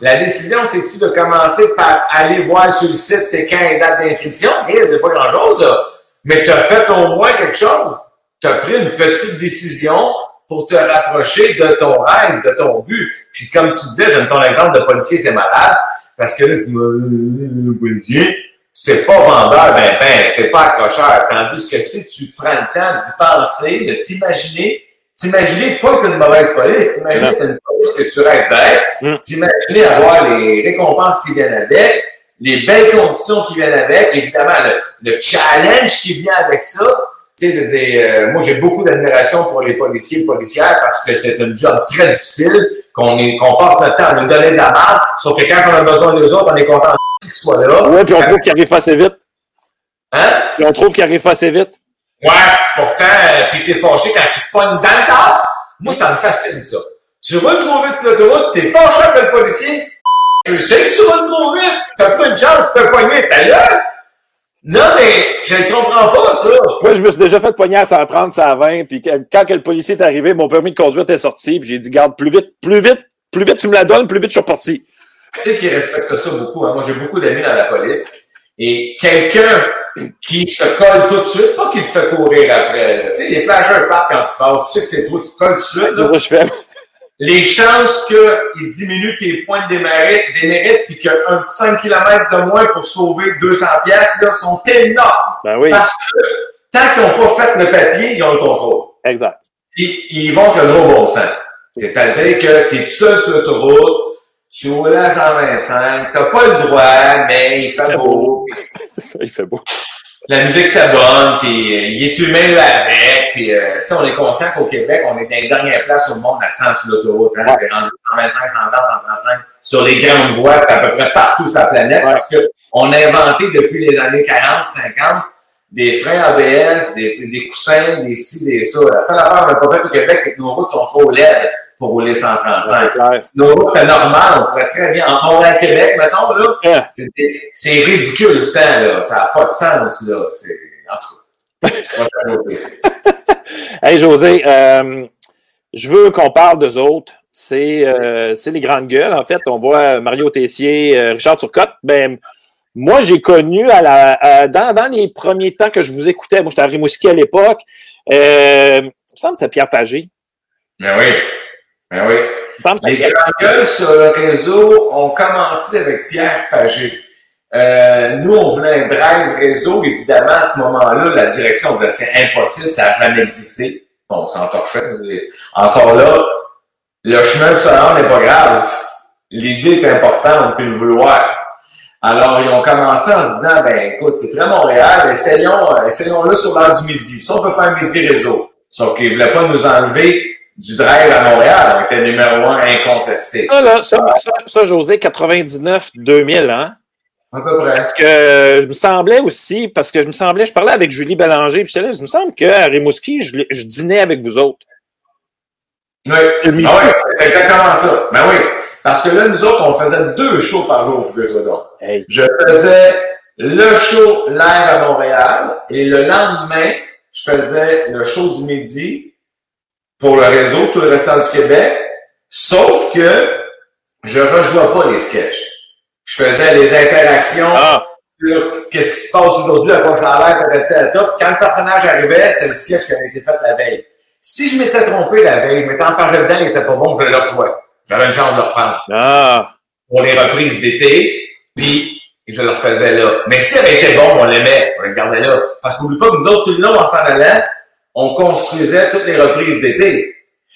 La décision, c'est-tu de commencer par aller voir sur le site c'est quand et date d'inscription? Chris, c'est pas grand-chose, là. Mais tu as fait au moins quelque chose. Tu as pris une petite décision pour te rapprocher de ton rêve, de ton but. Puis comme tu disais, j'aime ton exemple de policier, c'est malade. Parce que là, tu me policier, c'est pas vendeur, ben ben, c'est pas accrocheur. Tandis que si tu prends le temps d'y penser, de t'imaginer, t'imaginer pas que t'es une mauvaise police, t'imaginer que t'es une police que tu rêves d'être, Mm. t'imaginer avoir les récompenses qui viennent avec, les belles conditions qui viennent avec, évidemment, le, le challenge qui vient avec ça. Tu sais, dire, euh, moi, j'ai beaucoup d'admiration pour les policiers et policières parce que c'est un job très difficile, qu'on passe notre temps à nous donner de la marque, sauf que quand on a besoin d'eux autres, on est content qu'ils soient là. Ouais, puis on trouve qu'il arrive pas assez vite. Hein? Puis on trouve qu'il arrive pas assez vite. Ouais, pourtant, euh, puis t'es fâché quand il te pogne dans le tas. Moi, ça me fascine, ça. Tu roules trop vite sur l'autoroute, t'es fâché avec le policier. Je sais que tu roules trop vite. T'as pas une chance te pogner ta gueule. Non, mais je ne comprends pas, ça. Moi, je me suis déjà fait poigner à 130, ça à 20, puis quand que le policier est arrivé, mon permis de conduire était sorti, puis j'ai dit, garde, plus vite, plus vite, plus vite tu me la donnes, plus vite je suis reparti. Sais qu'ils respectent ça beaucoup. hein. Moi, j'ai beaucoup d'amis dans la police. Et quelqu'un qui se colle tout de suite, pas qu'il te fait courir après. là. Tu sais, les flashers partent quand tu passes. Tu sais que c'est trop, tu te colles tout de suite. là. Moi, je fais. Les chances qu'ils diminuent tes points de démérite, démérite puis qu'un petit 5 km de moins pour sauver 200 pièces là, sont énormes. Ben oui, Parce que tant qu'ils n'ont pas fait le papier, ils ont le contrôle. exact. Ils, ils vont que le gros bon sens. C'est-à-dire que tu es tout seul sur l'autoroute, tu roules à 125, t'as pas le droit, mais il fait fait beau. C'est ça, il fait beau. La musique t'est bonne, puis euh, il est humain là avec, puis euh, tu sais, on est conscient qu'au Québec, on est dans les dernières places au monde à 100 sur l'autoroute. Hein, Ouais. C'est rendu 125, 120, 135 sur les grandes voies, puis à peu près partout sur la planète, Ouais. parce que on a inventé depuis les années 40, 50 des freins ABS, des, des coussins, des ci, des ça. La seule affaire qu'on n'a pas faite au Québec, c'est que nos routes sont trop laides pour rouler 135. C'est clair. Nos routes, c'est normal, on pourrait très bien, en Montréal-Québec, mettons, là, c'est- c'est ridicule, ça, là. Ça n'a pas de sens, là. C'est, en tout cas. Hey José, euh, je veux qu'on parle d'eux autres. C'est euh, c'est les grandes gueules. En fait, on voit Mario Tessier, euh, Richard Turcotte. Ben, moi, j'ai connu à la, à- dans, dans les premiers temps que je vous écoutais, moi j'étais à Rimouski à l'époque, il me semble que c'était Pierre Pagé. Ben oui. Ben oui. Les grandes gueules sur le réseau ont commencé avec Pierre Pagé. Euh, nous, on voulait un drive réseau. Évidemment, à ce moment-là, la direction disait c'est impossible, ça n'a jamais existé. Bon, on s'entorchait. Encore là, le chemin rendre n'est pas grave. L'idée est importante, on peut le vouloir. Alors, ils ont commencé en se disant, ben écoute, c'est très Montréal, essayons, euh, essayons-le sur l'heure du midi. Ça, on peut faire midi réseau. Sauf qu'ils ne voulaient pas nous enlever du drive à Montréal. On était numéro un incontesté. ça, là, ça, ça, ça, José, 99-2000, hein? À peu près. Parce que euh, je me semblais aussi, parce que je me semblais, je parlais avec Julie Bélanger, puis j'étais là, je me semble qu'à Rimouski, je, je dînais avec vous autres. Oui, ah ouais, c'est exactement ça. Ben oui. Parce que là, nous autres, on faisait deux shows par jour, figure-toi donc. Hey. Je faisais le show live à Montréal et le lendemain, je faisais le show du midi pour le réseau, tout le restant du Québec. Sauf que je rejouais pas les sketchs. Je faisais les interactions Ah, sur qu'est-ce qui se passe aujourd'hui, à quoi ça a l'air, à top. Quand le personnage arrivait, c'était le sketch qui avait été fait la veille. Si je m'étais trompé la veille, je m'étais enfargé dedans, il était pas bon, je le rejouais. J'avais une chance de le reprendre ah, pour les reprises d'été, puis je le refaisais là. Mais si elle était bon, on l'aimait, on le gardait là. Parce qu'oublie pas que nous autres, tout le long, en s'en allant, on construisait toutes les reprises d'été.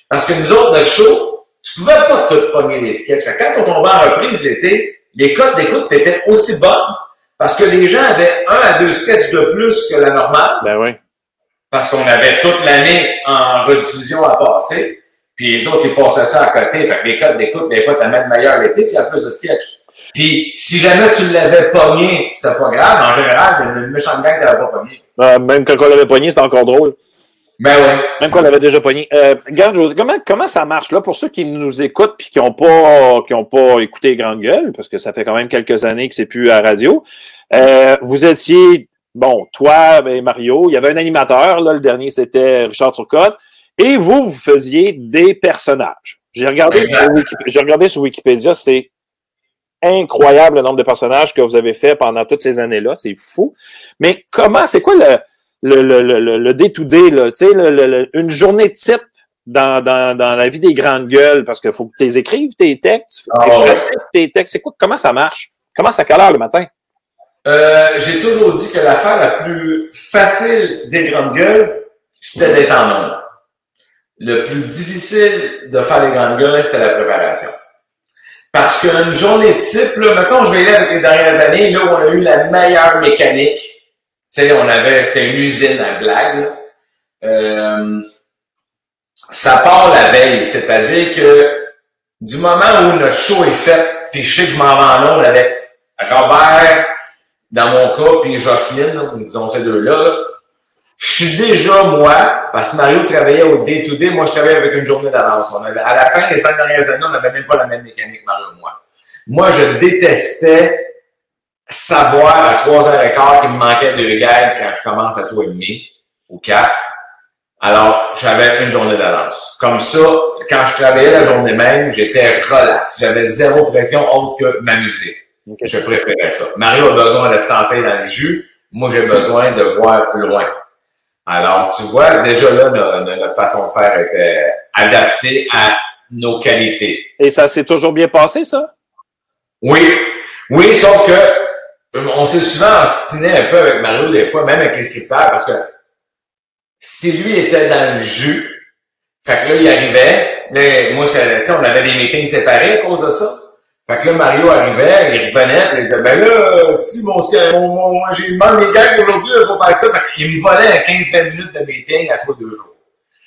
Parce que nous autres, le show, tu pouvais pas tout pogner les sketchs. Fait que quand on tombait en reprise l'été, les codes d'écoute étaient aussi bonnes parce que les gens avaient un à deux sketchs de plus que la normale ben oui. parce qu'on avait toute l'année en rediffusion à passer. Puis les autres, ils passaient ça à côté. Fait que les codes d'écoute, des fois, t'as même meilleur l'été s'il y a plus de sketchs. Puis si jamais tu l'avais pogné, c'était pas grave. En général, une méchante gang t'avais pas pogné. Ah, même quand on l'avait pogné, c'était encore drôle. Ben ouais. Même quand on l'avait déjà pogné. Euh, regarde, José, comment, comment ça marche là pour ceux qui nous écoutent puis qui n'ont pas, qui ont pas écouté Grande Gueule, parce que ça fait quand même quelques années que c'est plus à radio. Euh, vous étiez, bon, toi et Mario, il y avait un animateur, là, le dernier c'était Richard Turcotte, et vous, vous faisiez des personnages. J'ai regardé, sur regardé sur Wikipédia, c'est incroyable le nombre de personnages que vous avez fait pendant toutes ces années-là, c'est fou. Mais comment, c'est quoi le, le, le, le, le day-to-day, là, tu sais, le, le- le- une journée type dans, dans, dans la vie des grandes gueules, parce qu'il faut que tu les écrives, tes textes, pratiques tes textes. C'est quoi, comment ça marche? Comment ça heure le matin? Euh, j'ai toujours dit que l'affaire la plus facile des grandes gueules, c'était d'être en nombre. Le plus difficile de faire les grandes gueules, c'était la préparation. Parce qu'une journée type, là, mettons, je vais aller avec les dernières années, là où on a eu la meilleure mécanique. Tu sais, on avait, c'était une usine à blague. là. Euh, ça part la veille, c'est-à-dire que du moment où notre show est fait, puis je sais que je m'en vais en avec Robert, dans mon cas, puis Jocelyne, disons ces deux-là, là, je suis déjà moi, parce que Mario travaillait au day-to-day, moi je travaillais avec une journée d'avance. À la fin des cinq dernières années, on n'avait même pas la même mécanique, Mario et moi. Moi, je détestais savoir à 3h15 qu'il me manquait deux gags quand je commence à 3h30 ou 4. Alors, j'avais une journée d'avance. Comme ça, quand je travaillais la journée même, j'étais relax. J'avais zéro pression autre que m'amuser. Okay. Je préférais ça. Mario a besoin de se sentir dans le jus. Moi, j'ai besoin de voir plus loin. Alors, tu vois, déjà là, notre, notre façon de faire était adaptée à nos qualités. Et ça s'est toujours bien passé, ça? Oui. Oui, sauf que on s'est souvent ostiné un peu avec Mario des fois, même avec les scripteurs, parce que si lui était dans le jus, fait que là, il arrivait, là, moi, on avait des meetings séparés à cause de ça. Fait que là, Mario arrivait, il revenait, il disait, ben là, si mon, mon, mon j'ai demandé des gars aujourd'hui, il faut faire ça. Fait qu'il me volait 15-20 minutes de meeting à trois deux jours.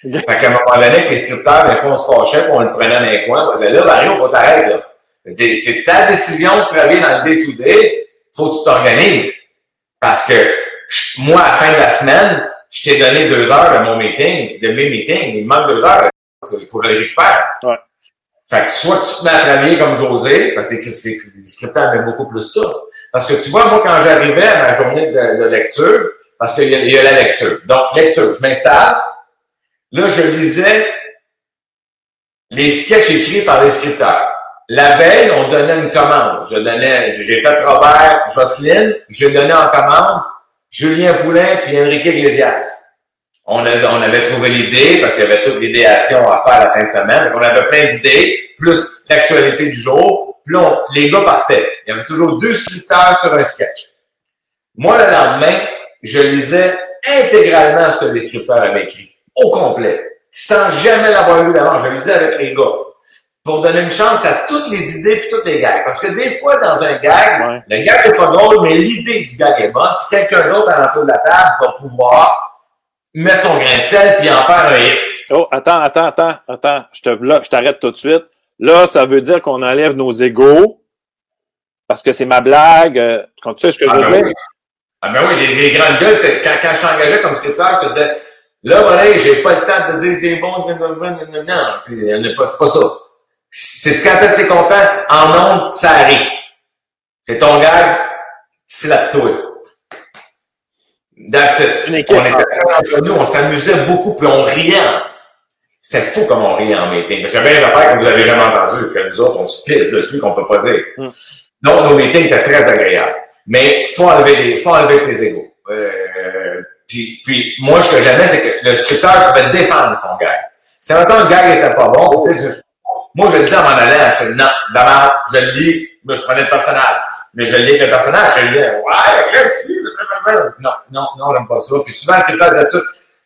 Fait qu'à un moment donné, avec les scripteurs, des fois, on se fâchait, puis on le prenait dans les coins, on disait, là, Mario, faut t'arrêter, là. C'est ta décision de travailler dans le day-to-day, faut que tu t'organises. Parce que moi, à la fin de la semaine, je t'ai donné deux heures de mon meeting, de mes meetings, il me manque deux heures, il faut que je le récupère. Ouais. Fait que soit tu te mets à travailler comme José, parce que les scripteurs aimaient beaucoup plus ça. Parce que tu vois, moi, quand j'arrivais à ma journée de, de lecture, parce qu'il y, y, a la lecture. Donc, lecture, je m'installe. Là, je lisais les sketchs écrits par les scripteurs. La veille, on donnait une commande. Je donnais, j'ai fait Robert, Jocelyne, j'ai donné en commande Julien Poulain puis Enrique Iglesias. On avait, trouvé l'idée, parce qu'il y avait toute l'idéation à faire la fin de semaine. On avait plein d'idées, plus l'actualité du jour. Puis les gars partaient. Il y avait toujours deux scripteurs sur un sketch. Moi, le lendemain, je lisais intégralement ce que les scripteurs avaient écrit. Au complet. Sans jamais l'avoir lu d'avant. Je lisais avec les gars pour donner une chance à toutes les idées puis toutes les gags. Parce que des fois, dans un gag, ouais. le gag n'est pas drôle, mais l'idée du gag est bonne, puis quelqu'un d'autre à l'entour de la table va pouvoir mettre son grain de sel puis en faire un hit. Oh, attends, attends, attends, attends. Je te bloque, je t'arrête tout de suite. Là, ça veut dire qu'on enlève nos égaux parce que c'est ma blague. Tu sais ce que ah, je veux ben dire? Oui. Ah ben oui, les, les grandes gueules, c'est quand, quand je t'engageais comme scripteur, je te disais Là, voilà, j'ai pas le temps de dire c'est bon, non, non, non, non, c'est pas, pas ça. C'est quand est-ce que t'es content? En ondes, ça arrive. C'est ton gag, flatte-toi. That's it. On était entre nous, on s'amusait beaucoup, puis on riait. C'est fou comme on riait en meeting. Parce qu'il y a bien des affaires que vous avez jamais entendues, que nous autres, on se pisse dessus, qu'on peut pas dire. Mm. Donc, nos meetings étaient très agréables. Mais faut enlever, les, faut enlever tes égaux. Euh, puis, puis, moi, ce que j'aimais, c'est que le scripteur pouvait défendre son gag. Si maintenant le gag était pas bon, tu sais, moi, je le dis à mon allant, dis non, d'abord, je le lis, moi, je prenais le personnage. Mais je le lis avec le personnage, je le lis, ouais, là, non, non, non, j'aime pas ça. Puis souvent, ce que là-dessus,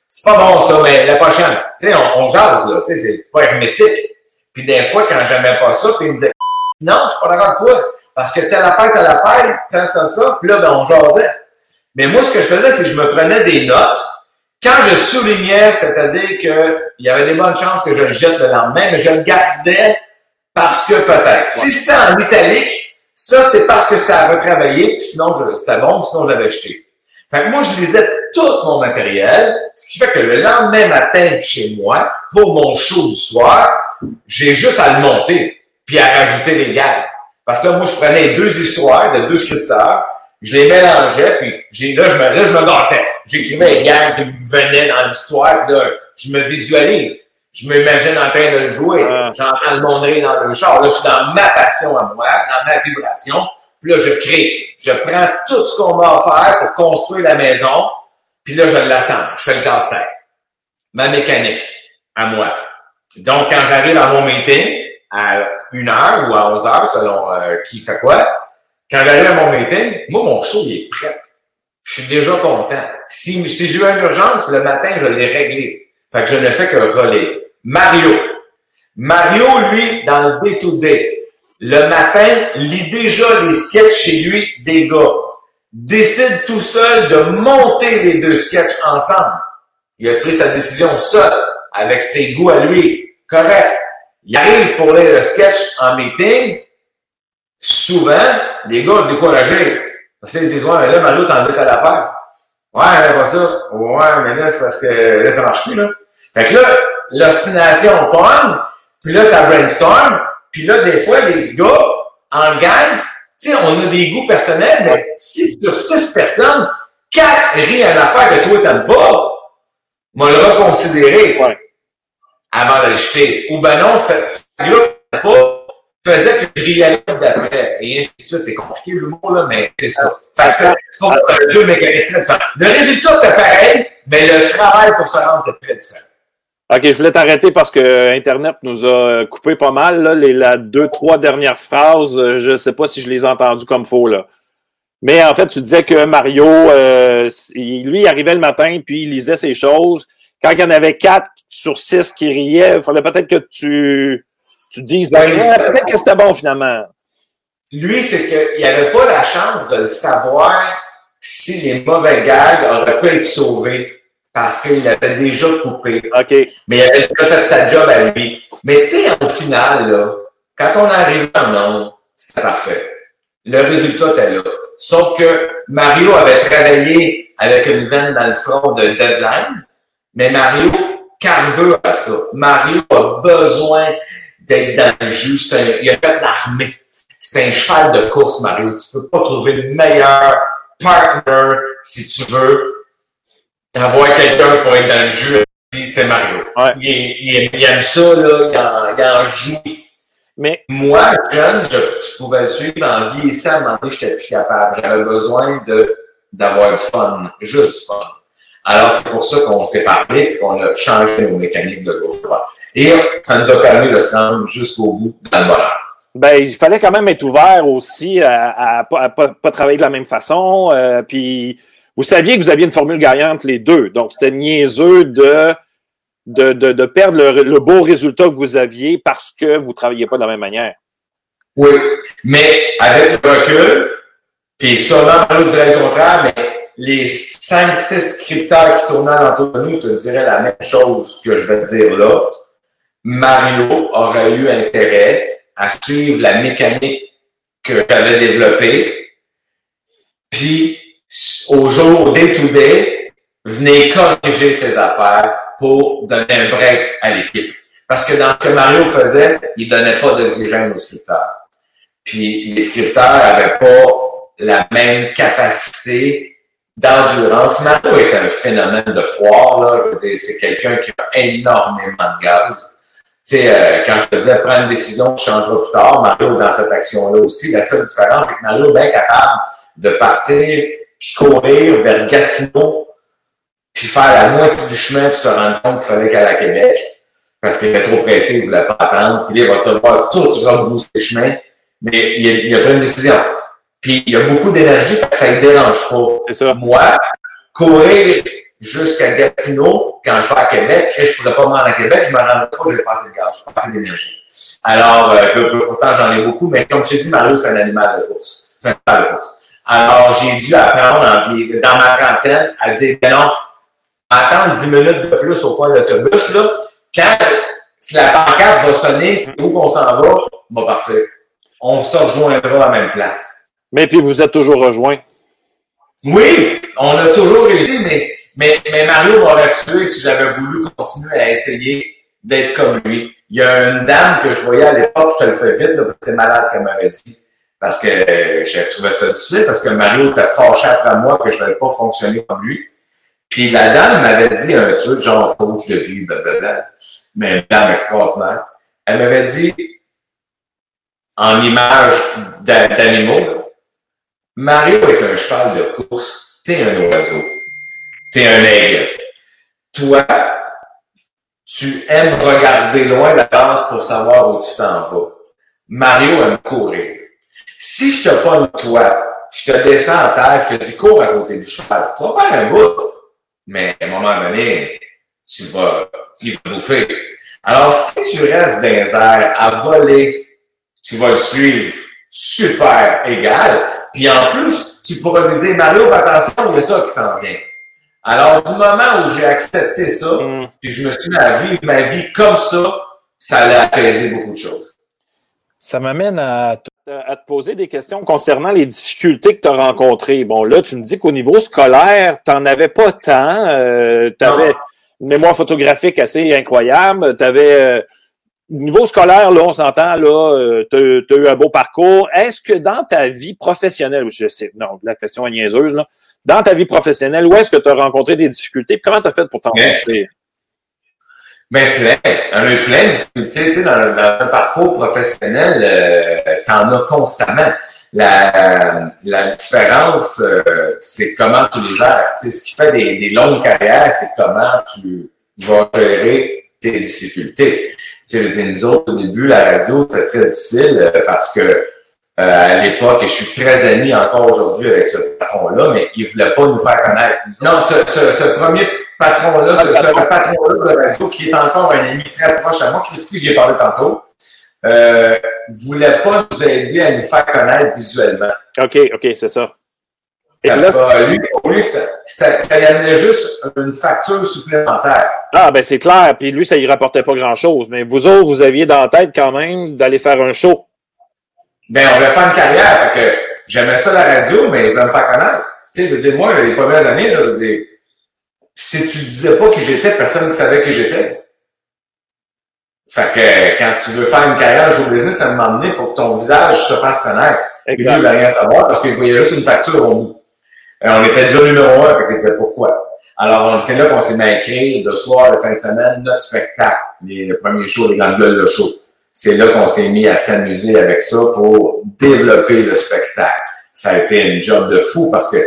c'est pas bon ça, mais la prochaine, tu sais, on, jase, là, tu sais, c'est pas hermétique. Puis des fois, quand j'aimais pas ça, puis il me disait, non, je suis pas d'accord avec toi, parce que telle affaire, telle affaire, telle ça, ça, puis là, ben, on jasait. Mais moi, ce que je faisais, c'est que je me prenais des notes, quand je soulignais, c'est-à-dire que il y avait des bonnes chances que je le jette le lendemain, mais je le gardais parce que peut-être. Ouais. Si c'était en italique, ça c'est parce que c'était à retravailler, puis sinon c'était bon, sinon je l'avais jeté. Fait que moi, je lisais tout mon matériel, ce qui fait que le lendemain matin chez moi, pour mon show du soir, j'ai juste à le monter, puis à rajouter des gags. Parce que là, moi, je prenais deux histoires de deux scripteurs, je les mélangeais, puis j'ai, là, je me, là, je me gâtais. J'écrivais les gags qui me venaient dans l'histoire, puis là, je me visualise. Je m'imagine en train de le jouer. Ah. J'entends le monde rire dans le char. Là, je suis dans ma passion à moi, dans ma vibration. Puis là, je crée. Je prends tout ce qu'on m'a offert pour construire la maison, puis là, je l'assemble. Je fais le casse-tête. Ma mécanique, à moi. Donc, quand j'arrive à mon meeting, à une heure ou à 11 heures, selon euh, qui fait quoi, quand j'arrive à mon meeting, moi, mon show, il est prêt. Je suis déjà content. Si, si j'ai eu une urgence, le matin, je l'ai réglé. Fait que je ne fais que relayer. Mario. Mario, lui, dans le day-to-day, le matin, lit déjà les sketchs chez lui des gars. Décide tout seul de monter les deux sketchs ensemble. Il a pris sa décision seul, avec ses goûts à lui. Correct. Il arrive pour lire le sketch en meeting. Souvent, les gars découragés. Parce qu'ils disent, ouais, mais là, Mario, t'en à l'affaire. Ouais, mais pas ça. Ouais, mais là, c'est parce que là, ça marche plus, là. Fait que là, l'obstination pogne, puis là, ça brainstorm, puis là, des fois, les gars, en gang, tu sais, on a des goûts personnels, mais si sur six personnes, quatre rient à l'affaire que toi, t'aimes pas, m'a le reconsidéré Ouais. avant de le jeter. Ou ben non, ça, ça là, pas, faisait que je riais d'après. Et ainsi de suite. C'est compliqué le mot, là, mais c'est ça. Fait que c'est c'est ça a deux mécaniques. Le résultat était pareil, mais le travail pour se rendre était très différent. OK, je voulais t'arrêter parce que Internet nous a coupé pas mal. Là, les la deux, trois dernières phrases, euh, je sais pas si je les ai entendues comme faux. Là. Mais en fait, tu disais que Mario, euh, lui, il arrivait le matin, puis il lisait ses choses. Quand il y en avait quatre sur six qui riaient, il fallait peut-être que tu, tu dises, ben, Ben, peut-être que c'était bon finalement. Lui, c'est qu'il n'avait pas la chance de le savoir si les mauvais gags auraient pu être sauvés parce qu'il l'avait déjà coupé. OK. Mais il avait déjà fait sa job à lui. Mais tu sais, au final, là, quand on arrive en nombre, c'était parfait. Le résultat était là. Sauf que Mario avait travaillé avec une veine dans le front de deadline, mais Mario carbure à ça. Mario a besoin d'être dans le jus. Un- il a fait l'armée. C'est un cheval de course, Mario. Tu peux pas trouver le meilleur partner, si tu veux, avoir quelqu'un pour être dans le jus. C'est Mario. Ouais. Il, aime ça, là. Il en, il en joue. Mais Moi, jeune, je, tu pouvais le suivre en vieillissant, à un moment donné, j'étais plus capable. J'avais besoin de, d'avoir du fun, juste du fun. Alors, c'est pour ça qu'on s'est parlé et qu'on a changé nos mécaniques de gauche droite. Et ça nous a permis de se rendre jusqu'au bout dans le bonheur. Ben, il fallait quand même être ouvert aussi à, à, pas- travailler de la même façon. euh, puis, vous saviez que vous aviez une formule gagnante les deux. Donc, c'était niaiseux de, de, de, de perdre le, le beau résultat que vous aviez parce que vous ne travailliez pas de la même manière. Oui, mais avec le recul, puis sûrement, Mario dirait le contraire, mais les 5-6 scripteurs qui tournaient autour de nous te diraient la même chose que je vais te dire là. Mario aurait eu intérêt à suivre la mécanique que j'avais développée, puis au jour, day to day, venez corriger ses affaires pour donner un break à l'équipe. Parce que dans ce que Mario faisait, il donnait pas d'oxygène aux scripteurs. Puis les scripteurs n'avaient pas la même capacité d'endurance. Mario est un phénomène de foire. Je c'est quelqu'un qui a énormément de gaz. Tu sais, euh, quand je te disais prendre une décision qui changera plus tard, Mario dans cette action-là aussi. La seule différence, c'est que Mario est bien capable de partir puis courir vers Gatineau puis faire la moitié du chemin puis se rendre compte qu'il fallait qu'elle à Québec parce qu'il était trop pressé, il ne voulait pas attendre. Puis il va te voir tout rebrousser le chemin, mais il a, il a pris une décision. Puis il a beaucoup d'énergie, ça ne le dérange pas. C'est ça. Moi, courir jusqu'à Gatineau, quand je vais à Québec, je ne pourrais pas me rendre à Québec, je me rendrai pas, j'ai pas assez de gaz, j'ai pas assez d'énergie. Alors, euh, pourtant j'en ai beaucoup, mais comme je t'ai dit, Mario, c'est un animal de course. C'est un animal de course. Alors, j'ai dû apprendre en dans ma trentaine à dire, ben non, attendre 10 minutes de plus au point d'autobus, là, quand la pancarte va sonner, c'est où qu'on s'en va, on va partir. On se rejoindra à la même place. Mais puis, vous êtes toujours rejoints. Oui, on a toujours réussi, mais, mais, Mario m'aurait tué si j'avais voulu continuer à essayer d'être comme lui. Il y a une dame que je voyais à l'époque, je te le fais vite, parce que c'est malade ce qu'elle m'avait dit. Parce que j'ai trouvé ça difficile, parce que Mario était fâché après moi que je ne vais pas fonctionner comme lui. Puis la dame m'avait dit un truc genre coach de vie, blablabla, mais une dame extraordinaire. Elle m'avait dit, en image d'a- d'animaux, Mario est un cheval de course, t'es un oiseau, t'es un aigle. Toi, tu aimes regarder loin d'avance pour savoir où tu t'en vas. Mario aime courir. Si je te pogne toi, je te descends en terre, je te dis cours à côté du cheval, tu vas faire un bout. Mais à un moment donné, tu vas, tu vas bouffer. Alors, si tu restes dans les airs à voler, tu vas le suivre super égal. Puis en plus, tu pourras lui dire, Mario, attention, il y a ça qui s'en vient. Alors, du moment où j'ai accepté ça, Hum. puis je me suis mis à vivre ma vie comme ça, ça allait apaiser beaucoup de choses. Ça m'amène à, te- à te poser des questions concernant les difficultés que tu as rencontrées. Bon, là, tu me dis qu'au niveau scolaire, tu n'en avais pas tant. tu avais une mémoire photographique assez incroyable. Tu avais. Niveau scolaire, là, on s'entend, là, tu as, eu un beau parcours. Est-ce que dans ta vie professionnelle, je sais, non, la question est niaiseuse, là. dans ta vie professionnelle, où est-ce que tu as rencontré des difficultés? Comment tu as fait pour t'en sortir? Ben, plein. On a eu plein de difficultés. Tu sais, dans, dans un parcours professionnel, euh, t'en as constamment. La, la différence, euh, c'est comment tu les gères. Tu sais, ce qui fait des, des longues carrières, c'est comment tu vas gérer tes difficultés. Tu sais, nous autres, au début, la radio, c'était très difficile euh, parce que euh, à l'époque, et je suis très ami encore aujourd'hui avec ce patron-là, mais il voulait pas nous faire connaître. Non, ce, premier patron-là, ce, ce patron-là de radio, qui est encore un ami très proche à moi, Christy, j'ai parlé tantôt, euh, voulait pas nous aider à nous faire connaître visuellement. OK, OK, c'est ça. Et là, bah, lui, pour lui, ça, ça, ça y amenait juste une facture supplémentaire. Ah, ben c'est clair. Puis lui, ça y rapportait pas grand-chose. Mais vous autres, vous aviez dans la tête quand même d'aller faire un show. Ben, on voulait faire une carrière. Fait que j'aimais ça la radio, mais il voulait me faire connaître. Tu sais, je veux dire, moi, les premières années, là, je veux dire, si tu disais pas qui j'étais, personne ne savait qui j'étais. Fait que quand tu veux faire une carrière show business, à un moment donné, il faut que ton visage se fasse connaître. Et lui, il ne rien savoir parce qu'il voyait juste une facture au bout. On était déjà numéro un, fait disait pourquoi? Alors, c'est là qu'on s'est mis à écrire de soir, de fin de semaine, notre spectacle, le premier show, les grandes gueules de show. C'est là qu'on s'est mis à s'amuser avec ça pour développer le spectacle. Ça a été une job de fou parce que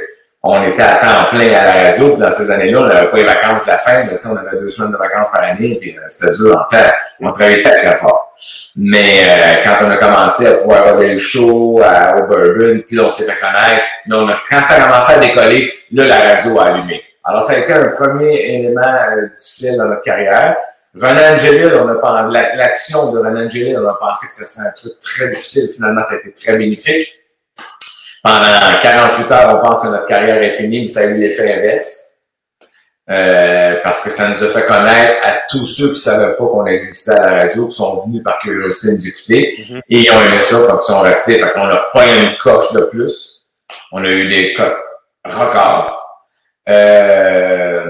on était à temps plein à la radio, puis dans ces années-là, on n'avait pas les vacances de la fin, mais on avait deux semaines de vacances par année, puis euh, c'était dur en temps. On travaillait très, très fort. Mais euh, quand on a commencé à pouvoir avoir des shows à, au puis là, on s'est fait connaître, a, quand ça a commencé à décoller, là, la radio a allumé. Alors, ça a été un premier élément euh, difficile dans notre carrière. Renan Angelil, on a pensé, l'action de Renan Angelil, on a pensé que ce serait un truc très difficile. Finalement, ça a été très bénéfique. Pendant 48 heures, on pense que notre carrière est finie, mais ça a eu l'effet inverse. Euh, parce que ça nous a fait connaître à tous ceux qui ne savaient pas qu'on existait à la radio, qui sont venus par curiosité nous écouter, mm-hmm. et ils ont aimé ça, donc ils sont restés. Fait qu'on n'a pas une coche de plus. On a eu des cotes records. Euh,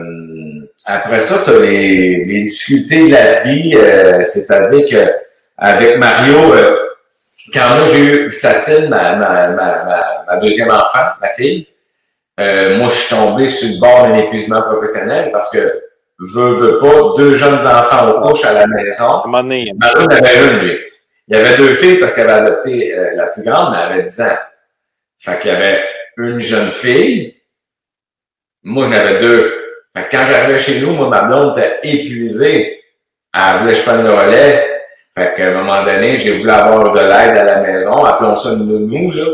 après ça, tu as les, les, difficultés de la vie, euh, c'est-à-dire que avec Mario, euh, quand moi j'ai eu Satine, ma, ma, ma, ma, deuxième enfant, ma fille, euh, moi je suis tombé sur le bord d'un épuisement professionnel parce que veux, veux pas, deux jeunes enfants au couche à la maison. Mario en avait une, lui. Il y avait deux filles parce qu'elle avait adopté euh, la plus grande, mais elle avait 10 ans. Fait qu'il y avait une jeune fille. Moi, j'en avais deux. Fait que quand j'arrivais chez nous, moi, ma blonde était épuisée. Elle voulait que je prenne le relais. Fait qu'à un moment donné, j'ai voulu avoir de l'aide à la maison. Appelons ça une nounou, là.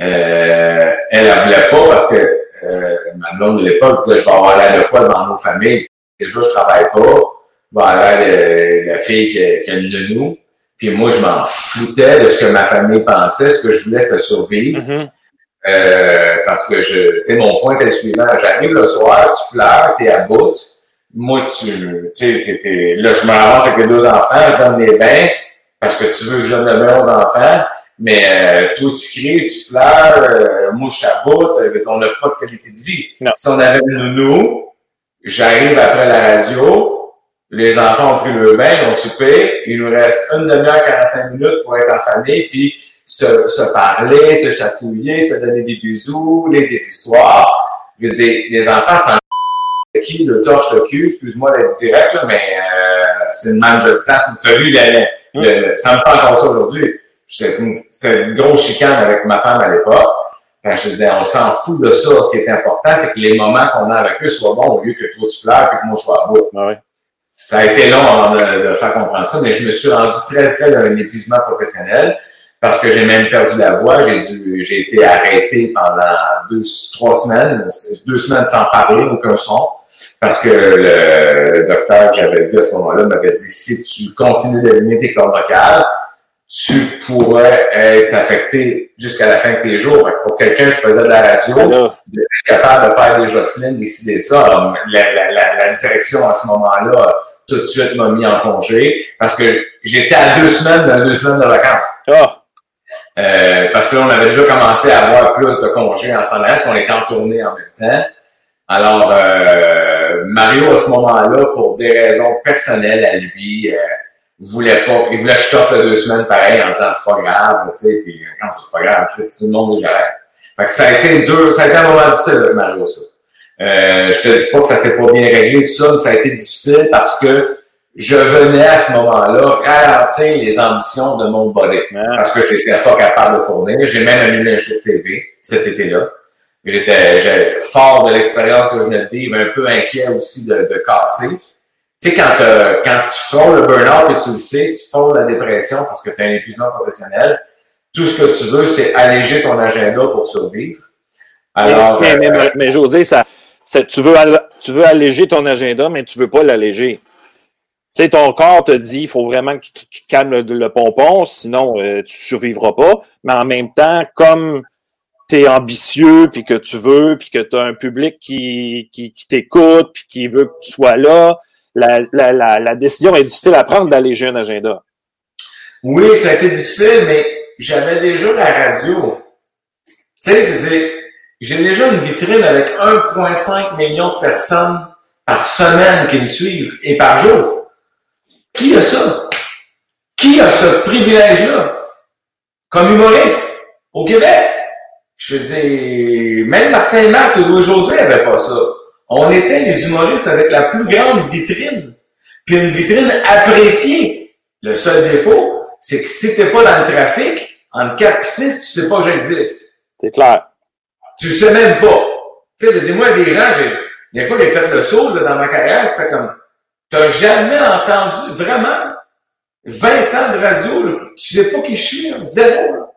Euh, elle, elle voulait pas parce que euh, ma blonde de l'époque disait, je vais avoir l'aide de quoi dans nos familles? Déjà, je travaille pas. Je vais avoir l'aide de la fille qui, qui a une nounou. Puis moi, je m'en foutais de ce que ma famille pensait. Ce que je voulais, c'était survivre. Mm-hmm. Euh, parce que je, tu sais, mon point est le suivant. J'arrive le soir, tu pleures, t'es à bout. Moi, tu, tu sais, là, je me ramasse avec les deux enfants, je donne les bains parce que tu veux que je donne le bain aux enfants. Mais euh, toi, tu cries, tu pleures, euh, moi, je bout, euh, on n'a pas de qualité de vie. Si on avait une nounou, j'arrive après la radio, les enfants ont pris le bain, ils ont soupé, il nous reste une demi-heure, 45 minutes pour être en famille, puis se, se parler, se chatouiller, se donner des bisous, lire des histoires. Je veux dire, les enfants s'en qui le torche le cul, excuse-moi d'être direct, là, mais euh, c'est une même jeu de classe. Tu as vu, le, ça me fait encore ça aujourd'hui. C'était une, une, grosse chicane avec ma femme à l'époque. Quand je disais, on s'en fout de ça. Ce qui est important, c'est que les moments qu'on a avec eux soient bons au lieu que toi tu pleures et que moi je sois à bout. Ah. Ça a été long avant de, de, faire comprendre ça, mais je me suis rendu très près d'un épuisement professionnel parce que j'ai même perdu la voix. J'ai dû, j'ai été arrêté pendant deux, trois semaines, deux semaines sans parler, aucun son. Parce que le docteur que j'avais vu à ce moment-là m'avait dit, si tu continues d'éliminer tes cordes vocales, tu pourrais être affecté jusqu'à la fin de tes jours. Fait pour quelqu'un qui faisait de la radio, d'être capable de faire des Jocelyne, décider ça, la, la, la, la direction à ce moment-là tout de suite m'a mis en congé parce que j'étais à deux semaines dans deux semaines de vacances. Oh. Euh, parce que là, on avait déjà commencé à avoir plus de congés en s'en parce qu'on était en tournée en même temps. Alors, euh, Mario, à ce moment-là, pour des raisons personnelles à lui, euh, voulait pas, il voulait que je t'offre deux semaines pareil en disant c'est pas grave, tu sais, puis quand c'est pas grave, tout le monde j'arrête. Fait que ça a été dur, ça a été un moment difficile avec Mario, ça. Euh, je te dis pas que ça s'est pas bien réglé, tout ça, mais ça a été difficile parce que je venais à ce moment-là ralentir les ambitions de mon body. Parce que j'étais pas capable de fournir. J'ai même annulé un show de TV cet été-là. J'étais fort de l'expérience que je venais de vivre, un peu inquiet aussi de, de casser. Tu sais, quand, quand tu frôles le burn-out et tu le sais, tu frôles la dépression parce que tu as un épuisement professionnel, tout ce que tu veux, c'est alléger ton agenda pour survivre. Alors, mais, euh, mais, José, ça, tu, veux, tu veux alléger ton agenda, mais tu veux pas l'alléger. Tu sais, ton corps te dit, il faut vraiment que tu, te calmes le, pompon, sinon euh, tu survivras pas. Mais en même temps, comme tu es ambitieux, puis que tu veux, puis que tu as un public qui, qui, qui t'écoute, puis qui veut que tu sois là, la, la, la, la décision est difficile à prendre d'alléger un agenda. Oui, ça a été difficile, mais j'avais déjà la radio. Tu sais, j'ai déjà une vitrine avec 1,5 million de personnes par semaine qui me suivent et par jour. Qui a ça? Qui a ce privilège-là? Comme humoriste au Québec? Je veux dire, même Martin Matt ou Louis José n'avaient pas ça. On était les humoristes avec la plus grande vitrine. Puis une vitrine appréciée. Le seul défaut, c'est que si t'es pas dans le trafic, entre 4 et 6, tu sais pas que j'existe. C'est clair. Tu sais même pas. Tu sais, dis-moi, des gens, j'ai, des fois, j'ai fait le saut, là, dans ma carrière, tu fais comme, t'as jamais entendu, vraiment, 20 ans de radio, là, tu sais pas qui je suis, là, zéro, là.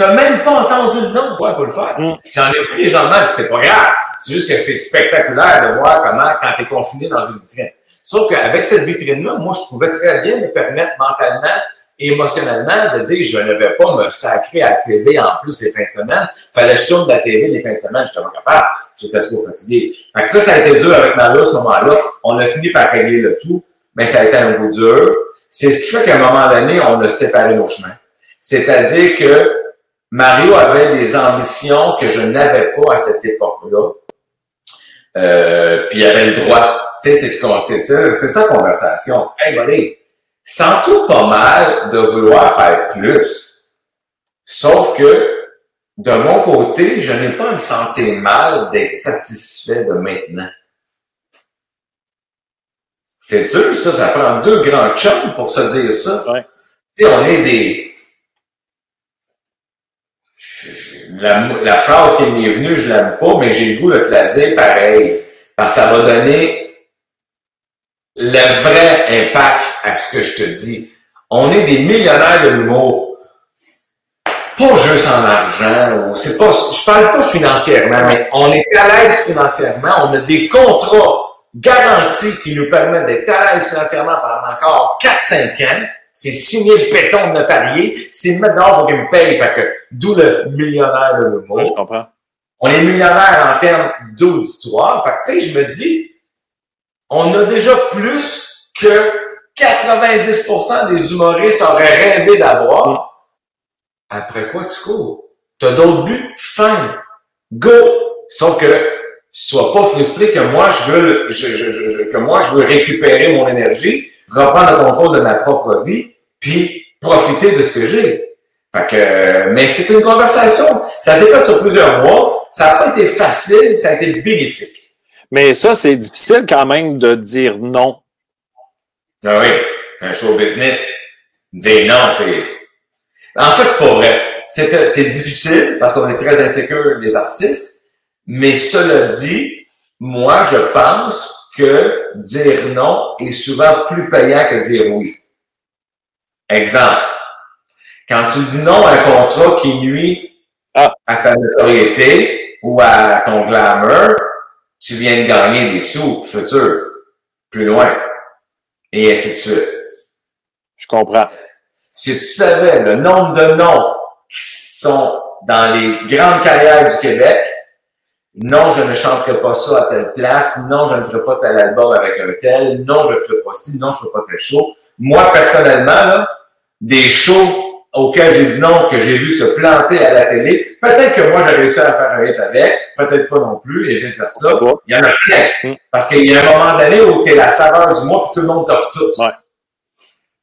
T'as même pas entendu le nom. Ouais, faut le faire. Mm. J'en ai vu les gens de même, puis c'est pas grave. C'est juste que c'est spectaculaire de voir comment, quand t'es confiné dans une vitrine. Sauf qu'avec cette vitrine-là, moi, je pouvais très bien me permettre mentalement émotionnellement de dire je ne vais pas me sacrer à la TV en plus les fins de semaine. Fallait que je tourne de la TV les fins de semaine, je n'étais pas capable. J'étais trop fatigué. Fait que ça, ça a été dur avec Mario à ce moment-là. On a fini par régler le tout, mais ça a été un coup dur. C'est ce qui fait qu'à un moment donné, on a séparé nos chemins. C'est-à-dire que Mario avait des ambitions que je n'avais pas à cette époque-là. Euh, puis il avait le droit. Tu sais, c'est ce qu'on sait ça, c'est ça conversation. Hey, buddy, sens tout pas mal de vouloir faire plus. Sauf que, de mon côté, je n'ai pas à me sentir mal d'être satisfait de maintenant. C'est dur, ça, ça prend deux grands chums pour se dire ça. Ouais. Tu sais, on est des... La, phrase qui m'est venue, je l'aime pas, mais j'ai le goût de te la dire pareil. Parce que ça va donner le vrai impact à ce que je te dis. On est des millionnaires de l'humour. Pas juste en argent, c'est pas, je parle pas financièrement, mais on est à l'aise financièrement, on a des contrats garantis qui nous permettent d'être à l'aise financièrement pendant encore 4-5 ans. C'est signer le péton de notarié. C'est maintenant qu'il me paye. Fait que, d'où le millionnaire de l'humour. je comprends. On est millionnaire en termes d'auditoire. Fait que, tu sais, je me dis, on a déjà plus que 90% des humoristes auraient rêvé d'avoir. Après quoi tu cours? T'as d'autres buts? Fin. Go! Sauf que, sois pas frustré que moi, je veux, je, je, je, que moi, je veux récupérer mon énergie, reprendre le contrôle de ma propre vie, puis profiter de ce que j'ai. Fait que, mais c'est une conversation. Ça s'est fait sur plusieurs mois. Ça n'a pas été facile, ça a été bénéfique. Mais ça, c'est difficile quand même de dire non. Ah oui, c'est un show business. Dire non, c'est. En fait, c'est pas vrai. C'est difficile parce qu'on est très insécure, les artistes. Mais cela dit, moi, je pense que dire non est souvent plus payant que dire oui. Exemple. Quand tu dis non à un contrat qui nuit ah. à ta notoriété ou à ton glamour, tu viens de gagner des sous futur, plus loin, et ainsi de suite. Je comprends. Si tu savais le nombre de noms qui sont dans les grandes carrières du Québec, non, je ne chanterai pas ça à telle place, non, je ne ferai pas tel album avec un tel, non, je ne ferai pas ci, non, je ne ferai pas tel show. Moi, personnellement, là, des shows auquel j'ai dit non, que j'ai vu se planter à la télé. Peut-être que moi, j'ai réussi à faire un hit avec, peut-être pas non plus, et vice versa. Il y en a plein. Hmm. Parce qu'il y a un moment donné où t'es la saveur du mois, puis tout le monde t'offre tout. Ouais.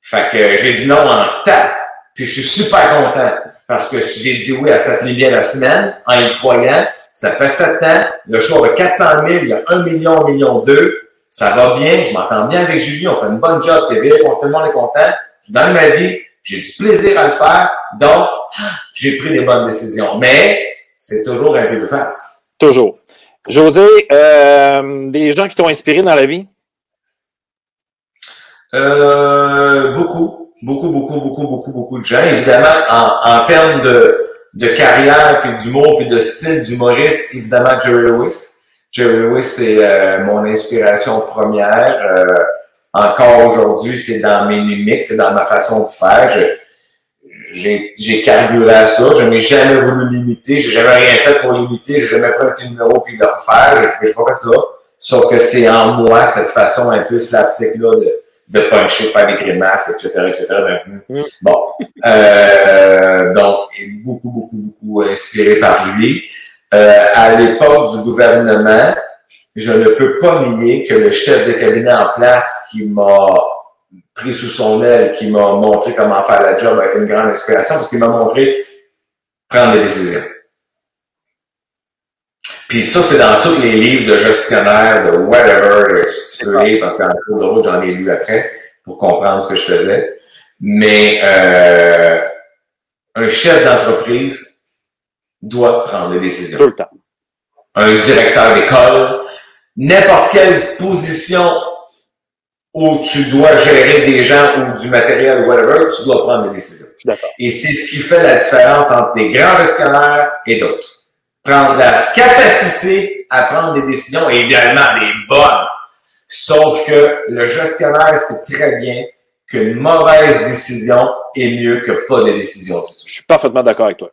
Fait que j'ai dit non en temps, puis je suis super content. parce que j'ai dit oui à finit bien la semaine, en y croyant, ça fait sept ans, le show a 400 000, il y a 1 million, 1 million 2, ça va bien, je m'entends bien avec Julie, on fait une bonne job TV, tout le monde est content. Dans ma vie, j'ai du plaisir à le faire, donc j'ai pris des bonnes décisions. Mais c'est toujours un peu de face. Toujours. José, euh, des gens qui t'ont inspiré dans la vie? Euh, beaucoup, beaucoup, beaucoup, beaucoup, beaucoup, beaucoup de gens. Évidemment, en, en termes de, de carrière, puis d'humour, puis de style d'humoriste, évidemment, Jerry Lewis. Jerry Lewis, c'est euh, mon inspiration première. Euh, encore aujourd'hui, c'est dans mes mimiques, c'est dans ma façon de faire. j'ai, j'ai carburé à ça. Je n'ai jamais voulu limiter. J'ai jamais rien fait pour limiter. J'ai jamais pris un petit numéro puis le refaire. Je n'ai pas ça. Sauf que c'est en moi cette façon un peu slapstick-là de, de puncher, faire des grimaces, etc., etc. Mm. Bon. Euh, donc, beaucoup, beaucoup, beaucoup inspiré par lui. Euh, à l'époque du gouvernement, je ne peux pas nier que le chef de cabinet en place qui m'a pris sous son aile, qui m'a montré comment faire la job a été une grande inspiration parce qu'il m'a montré prendre des décisions. Puis ça, c'est dans tous les livres de gestionnaire, de whatever, tu peux lire, parce qu'en cours de route, j'en ai lu après pour comprendre ce que je faisais. Mais euh, un chef d'entreprise doit prendre des décisions. Tout le temps. Un directeur d'école, n'importe quelle position où tu dois gérer des gens ou du matériel ou whatever, tu dois prendre des décisions. Et c'est ce qui fait la différence entre des grands gestionnaires et d'autres. Prendre la capacité à prendre des décisions et idéalement des bonnes. Sauf que le gestionnaire sait très bien qu'une mauvaise décision est mieux que pas de décision Je suis parfaitement d'accord avec toi.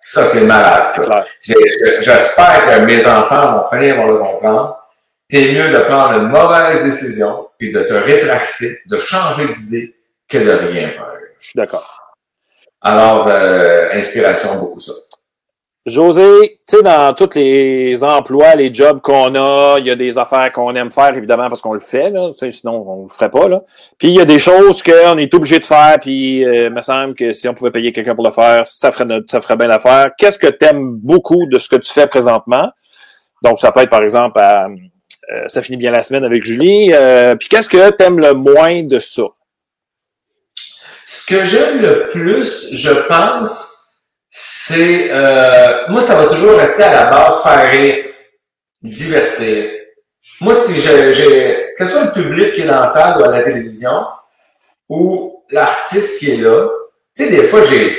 Ça, c'est malade, ça. J'espère que mes enfants vont finir par le comprendre. C'est mieux de prendre une mauvaise décision, puis de te rétracter, de changer d'idée, que de rien faire. Je suis d'accord. Alors, euh, inspiration, beaucoup ça. José, tu sais, dans tous les emplois, les jobs qu'on a, il y a des affaires qu'on aime faire, évidemment, parce qu'on le fait, là, sinon on le ferait pas. Là. Puis il y a des choses qu'on est obligé de faire, puis euh, il me semble que si on pouvait payer quelqu'un pour le faire, ça ferait, ça ferait bien l'affaire. Qu'est-ce que tu aimes beaucoup de ce que tu fais présentement? Donc, ça peut être, par exemple, à, euh, ça finit bien la semaine avec Julie. Euh, puis qu'est-ce que tu aimes le moins de ça? Ce que j'aime le plus, je pense, c'est euh, moi ça va toujours rester à la base faire rire, divertir. Moi si j'ai que ce soit le public qui est dans la salle ou à la télévision ou l'artiste qui est là, tu sais des fois j'ai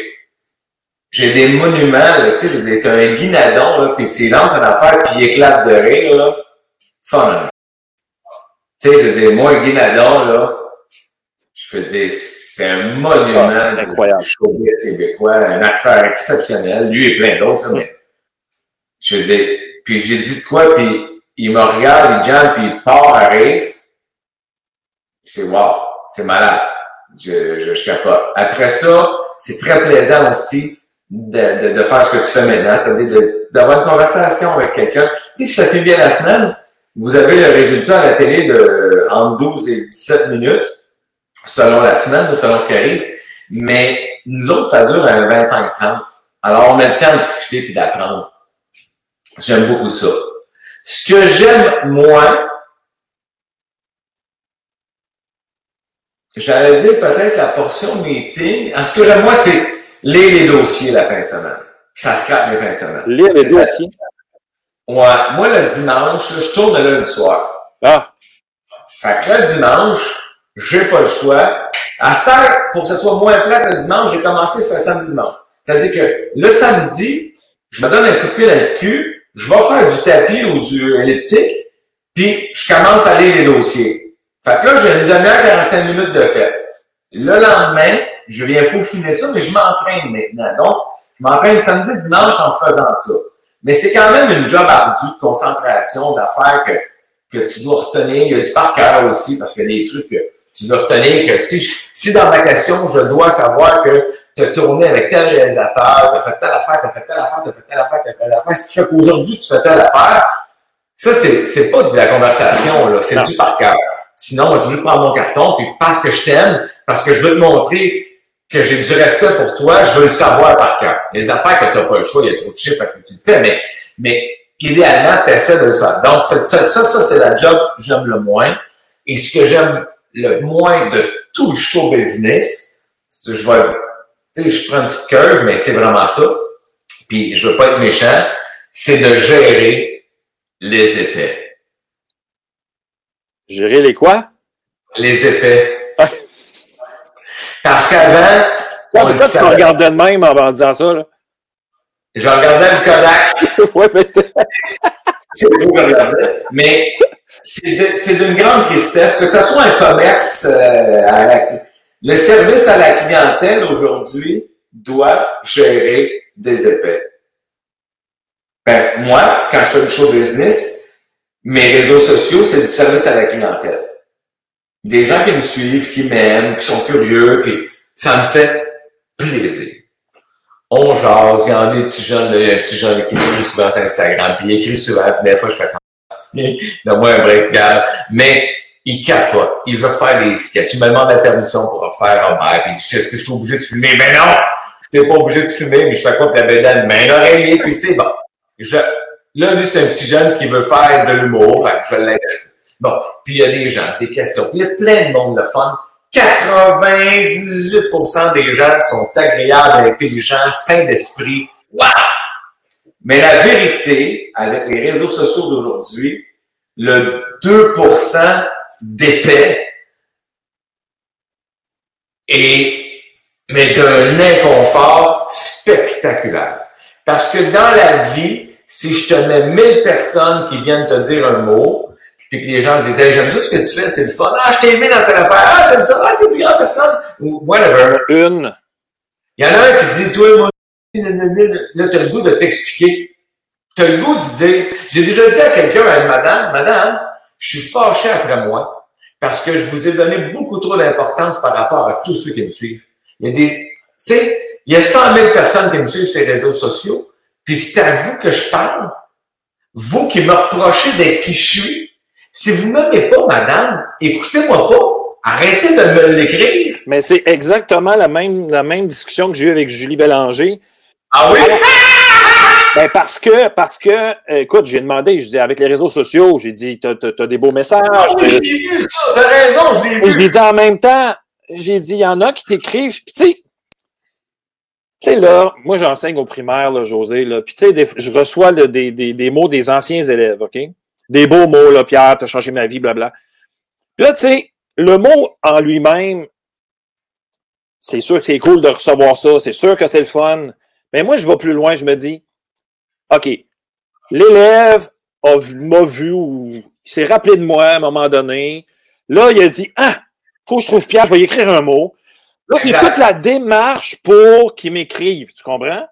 j'ai des monuments tu sais t'as un guinadon là puis tu lances une affaire puis il éclate de rire là, fun. Tu sais je veux dire moi un guinadon là je veux dire, c'est un monument ah, incroyable. du showbiz québécois, un acteur exceptionnel, lui et plein d'autres, mais je veux dire, puis j'ai dit de quoi, puis il me regarde, il jump, puis il part à rire. C'est wow, c'est malade. Je, je, je capote. Après ça, c'est très plaisant aussi de, de, de, faire ce que tu fais maintenant, c'est-à-dire d'avoir une conversation avec quelqu'un. Tu sais, ça fait bien la semaine, vous avez le résultat à la télé de entre 12 et 17 minutes selon la semaine ou selon ce qui arrive. Mais nous autres, ça dure un 25-30. Alors, on a le temps de discuter puis d'apprendre. J'aime beaucoup ça. Ce que j'aime moins, j'allais dire peut-être la portion meeting. ce que j'aime moi, c'est lire les dossiers la fin de semaine. Ça se les fins de semaine. Lire les dossiers? Ouais. Moi, le dimanche, je tourne le lundi soir. Ah. Fait que le dimanche, j'ai pas le choix. À cette heure, pour que ce soit moins plat le dimanche, j'ai commencé à faire samedi dimanche. C'est-à-dire que le samedi, je me donne un coup de pied dans le cul, je vais faire du tapis ou du elliptique, puis je commence à lire les dossiers. Fait que là, j'ai une demi-heure, 45 minutes de fête. Le lendemain, je viens peaufiner ça, mais je m'entraîne maintenant. Donc, je m'entraîne samedi, dimanche en faisant ça. Mais c'est quand même une job ardue de concentration, d'affaires que, que tu dois retenir. Il y a du par cœur aussi, parce qu'il y a des trucs que tu dois retenir que si, si dans ma question, je dois savoir que tu as tourné avec tel réalisateur, tu as fait telle affaire, tu as fait telle affaire, tu as fait telle affaire, tu as fait telle affaire, ce qui fait qu'aujourd'hui, tu fais telle affaire, ça, c'est, c'est pas de la conversation, là, c'est du par cœur. Sinon, on va toujours prendre mon carton, puis parce que je t'aime, parce que je veux te montrer que j'ai du respect pour toi, je veux le savoir par cœur. Les affaires que tu n'as pas le choix, il y a trop de chiffres que tu le fais, mais, mais idéalement, tu essaies de ça. Donc, ça, ça, ça, c'est la job que j'aime le moins. Et ce que j'aime le moins de tout le show business, je vais, tu sais, je prends une petite curve, mais c'est vraiment ça. Puis, je veux pas être méchant, c'est de gérer les épais. Gérer les quoi? Les épais. Parce qu'avant. Ouais, mais toi, tu me regardais de même en disant ça, là. Je regardais le Kodak. ouais, mais c'est. C'est. Mais c'est d'une grande tristesse que ce soit un commerce euh, à la, le service à la clientèle aujourd'hui doit gérer des épais. Ben, moi, quand je fais du show business, mes réseaux sociaux, c'est du service à la clientèle des gens qui me suivent, qui m'aiment, qui sont curieux, puis ça me fait plaisir. On jase, il y en a un petit jeune qui écrit souvent sur Instagram, puis il écrit souvent, puis des fois je fais comme donne-moi un break, gars. Mais il capote, il veut faire des sketchs, il me demande la permission pour refaire un bail, puis il dit, est-ce que je suis obligé de filmer? Ben non! T'es pas obligé de filmer, mais je fais quoi pour la bédane? Main l'oreiller, puis tu sais, bon. Je, là, lui, c'est un petit jeune qui veut faire de l'humour, je Bon, puis il y a des gens, des questions. il y a plein de monde de fun. 98% des gens sont agréables, intelligents, sains d'esprit. Wow! Mais la vérité, avec les réseaux sociaux d'aujourd'hui, le 2% d'épais est, mais d'un inconfort spectaculaire. Parce que dans la vie, si je te mets 1000 personnes qui viennent te dire un mot, puis que les gens hey, j'aime ça ce que tu fais, c'est le fun. Ah, je t'ai aimé dans ta affaire. Ah, j'aime ça. Ah, t'es une grande personne. Ou whatever. Une. Il y en a un qui dit, toi, moi, là, t'as le goût de t'expliquer. T'as le goût de dire, j'ai déjà dit à quelqu'un, à une madame, madame, je suis fâché après moi parce que je vous ai donné beaucoup trop d'importance par rapport à tous ceux qui me suivent. Il y a des, tu sais, il y a 100 000 personnes qui me suivent sur les réseaux sociaux, puis c'est à vous que je parle. Vous qui me reprochez d'être qui je suis, si vous m'aimez pas, madame, écoutez-moi pas. Arrêtez de me l'écrire. Mais c'est exactement la même, la même discussion que j'ai eue avec Julie Bélanger. Ah oui? Ben parce que, parce que, écoute, j'ai demandé, je dis, avec les réseaux sociaux, j'ai dit, t'as, as, des beaux messages. Ah oui, j'ai vu ça, t'as raison, je l'ai vu. je lui dis en même temps, j'ai dit, il y en a qui t'écrivent, puis tu sais, tu sais, là, moi, j'enseigne au primaire, là, José, là, puis tu sais, je reçois des, des, des mots des anciens élèves, OK? Des beaux mots, là, Pierre, t'as changé ma vie, blabla. Là, tu sais, le mot en lui-même, c'est sûr que c'est cool de recevoir ça, c'est sûr que c'est le fun. Mais moi, je vais plus loin, je me dis, OK, l'élève m'a vu ou il s'est rappelé de moi à un moment donné. Là, il a dit, ah, faut que je trouve Pierre, je vais y écrire un mot. Là, il toute la démarche pour qu'il m'écrive, tu comprends?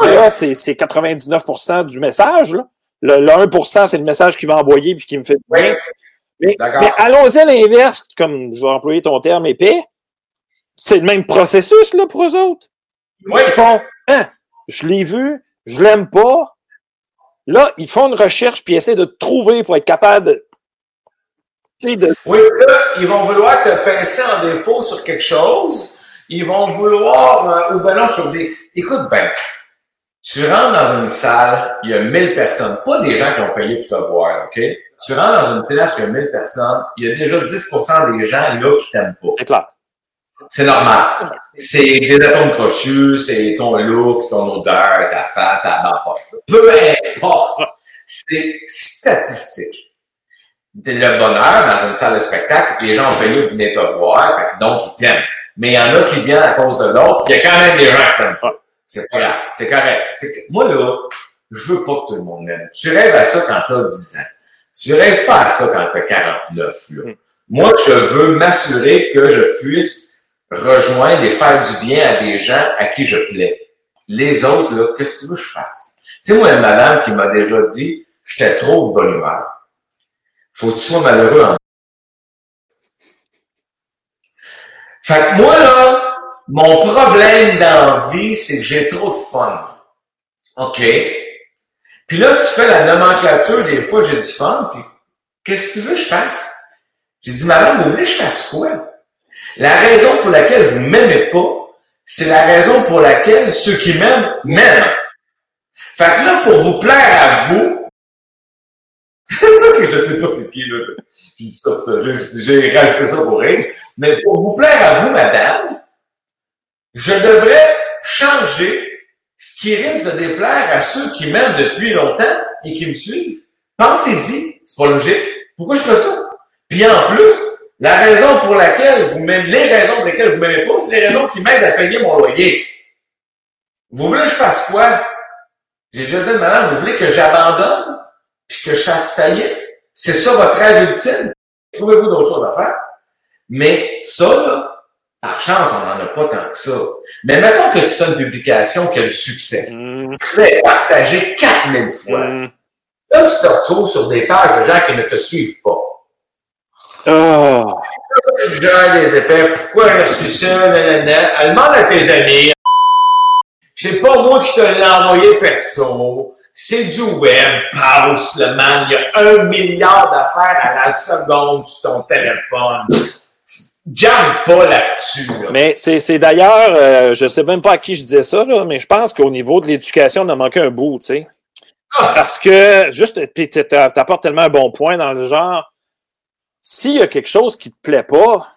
Là, c'est 99% du message, là. Le, 1% c'est le message qu'il m'a envoyé puis qui me fait oui. Mais, mais allons-y à l'inverse, comme je vais employer ton terme épais. C'est le même processus là, pour eux autres. Oui. Ils font hein, je l'ai vu, je l'aime pas. Là, ils font une recherche puis essaient de trouver pour être capable de. De... Oui, là, ils vont vouloir te pincer en défaut sur quelque chose. Ils vont vouloir, euh, ou ben non, sur des. Écoute, ben, tu rentres dans une salle, il y a 1000 personnes, pas des gens qui ont payé pour te voir, OK? Tu rentres dans une place, il y a 1000 personnes, il y a déjà 10% des gens là qui t'aiment pas. C'est clair. C'est normal. C'est des atomes crochus, c'est ton look, ton odeur, ta face, ta barbe. Peu importe. C'est statistique. Le bonheur dans une salle de spectacle, c'est que les gens ont payé pour venir te voir, fait que donc ils t'aiment. Mais il y en a qui viennent à cause de l'autre, il y a quand même des gens qui t'aiment pas. C'est pas grave. C'est correct. Moi, là, je veux pas que tout le monde m'aime. Tu rêves à ça quand t'as 10 ans. Tu rêves pas à ça quand t'as 49, là. Hmm. Moi, je veux m'assurer que je puisse rejoindre et faire du bien à des gens à qui je plais. Les autres, là, qu'est-ce que tu veux que je fasse? Tu sais, moi, une madame qui m'a déjà dit, j'étais trop de bonne humeur. Faut que tu sois malheureux en Fait que moi, là, mon problème dans la vie, c'est que j'ai trop de fun. OK? Puis là, tu fais la nomenclature, des fois, j'ai du fun, puis qu'est-ce que tu veux que je fasse? J'ai dit, madame, vous voulez que je fasse quoi? La raison pour laquelle vous m'aimez pas, c'est la raison pour laquelle ceux qui m'aiment, m'aiment. Fait que là, pour vous plaire à vous, je sais pas c'est qui, là. J'ai dit ça, j'ai rajouté ça pour rire. Mais pour vous plaire à vous, madame, je devrais changer ce qui risque de déplaire à ceux qui m'aiment depuis longtemps et qui me suivent. Pensez-y, c'est pas logique. Pourquoi je fais ça? Puis en plus, la raison pour laquelle vous m'aimez, les raisons pour lesquelles vous m'aimez pas, c'est les raisons qui m'aident à payer mon loyer. Vous voulez que je fasse quoi? J'ai déjà dit, madame, vous voulez que j'abandonne? Puis que je fasse faillite? C'est ça votre rêve ultime? Trouvez-vous d'autres choses à faire? Mais ça, là, par chance, on n'en a pas tant que ça. Mais mettons que tu fais une publication qui a du succès. Hum, Très partagée 4000 fois. hum. Là, tu te retrouves sur des pages de gens qui ne te suivent pas. Ah. Tu gères des épais, pourquoi j'ai reçu ça? Elle demande à tes amis. C'est pas moi qui te l'ai envoyé perso. C'est du web. Pause, le man. Il y a un milliard d'affaires à la seconde sur ton téléphone. Jamme pas là-dessus, là. Mais c'est d'ailleurs, euh, je sais même pas à qui je disais ça, là, mais je pense qu'au niveau de l'éducation, on a manqué un bout, tu sais. Ah! Parce que, juste, puis t'a- t'a- t'apportes tellement un bon point dans le genre, s'il y a quelque chose qui te plaît pas,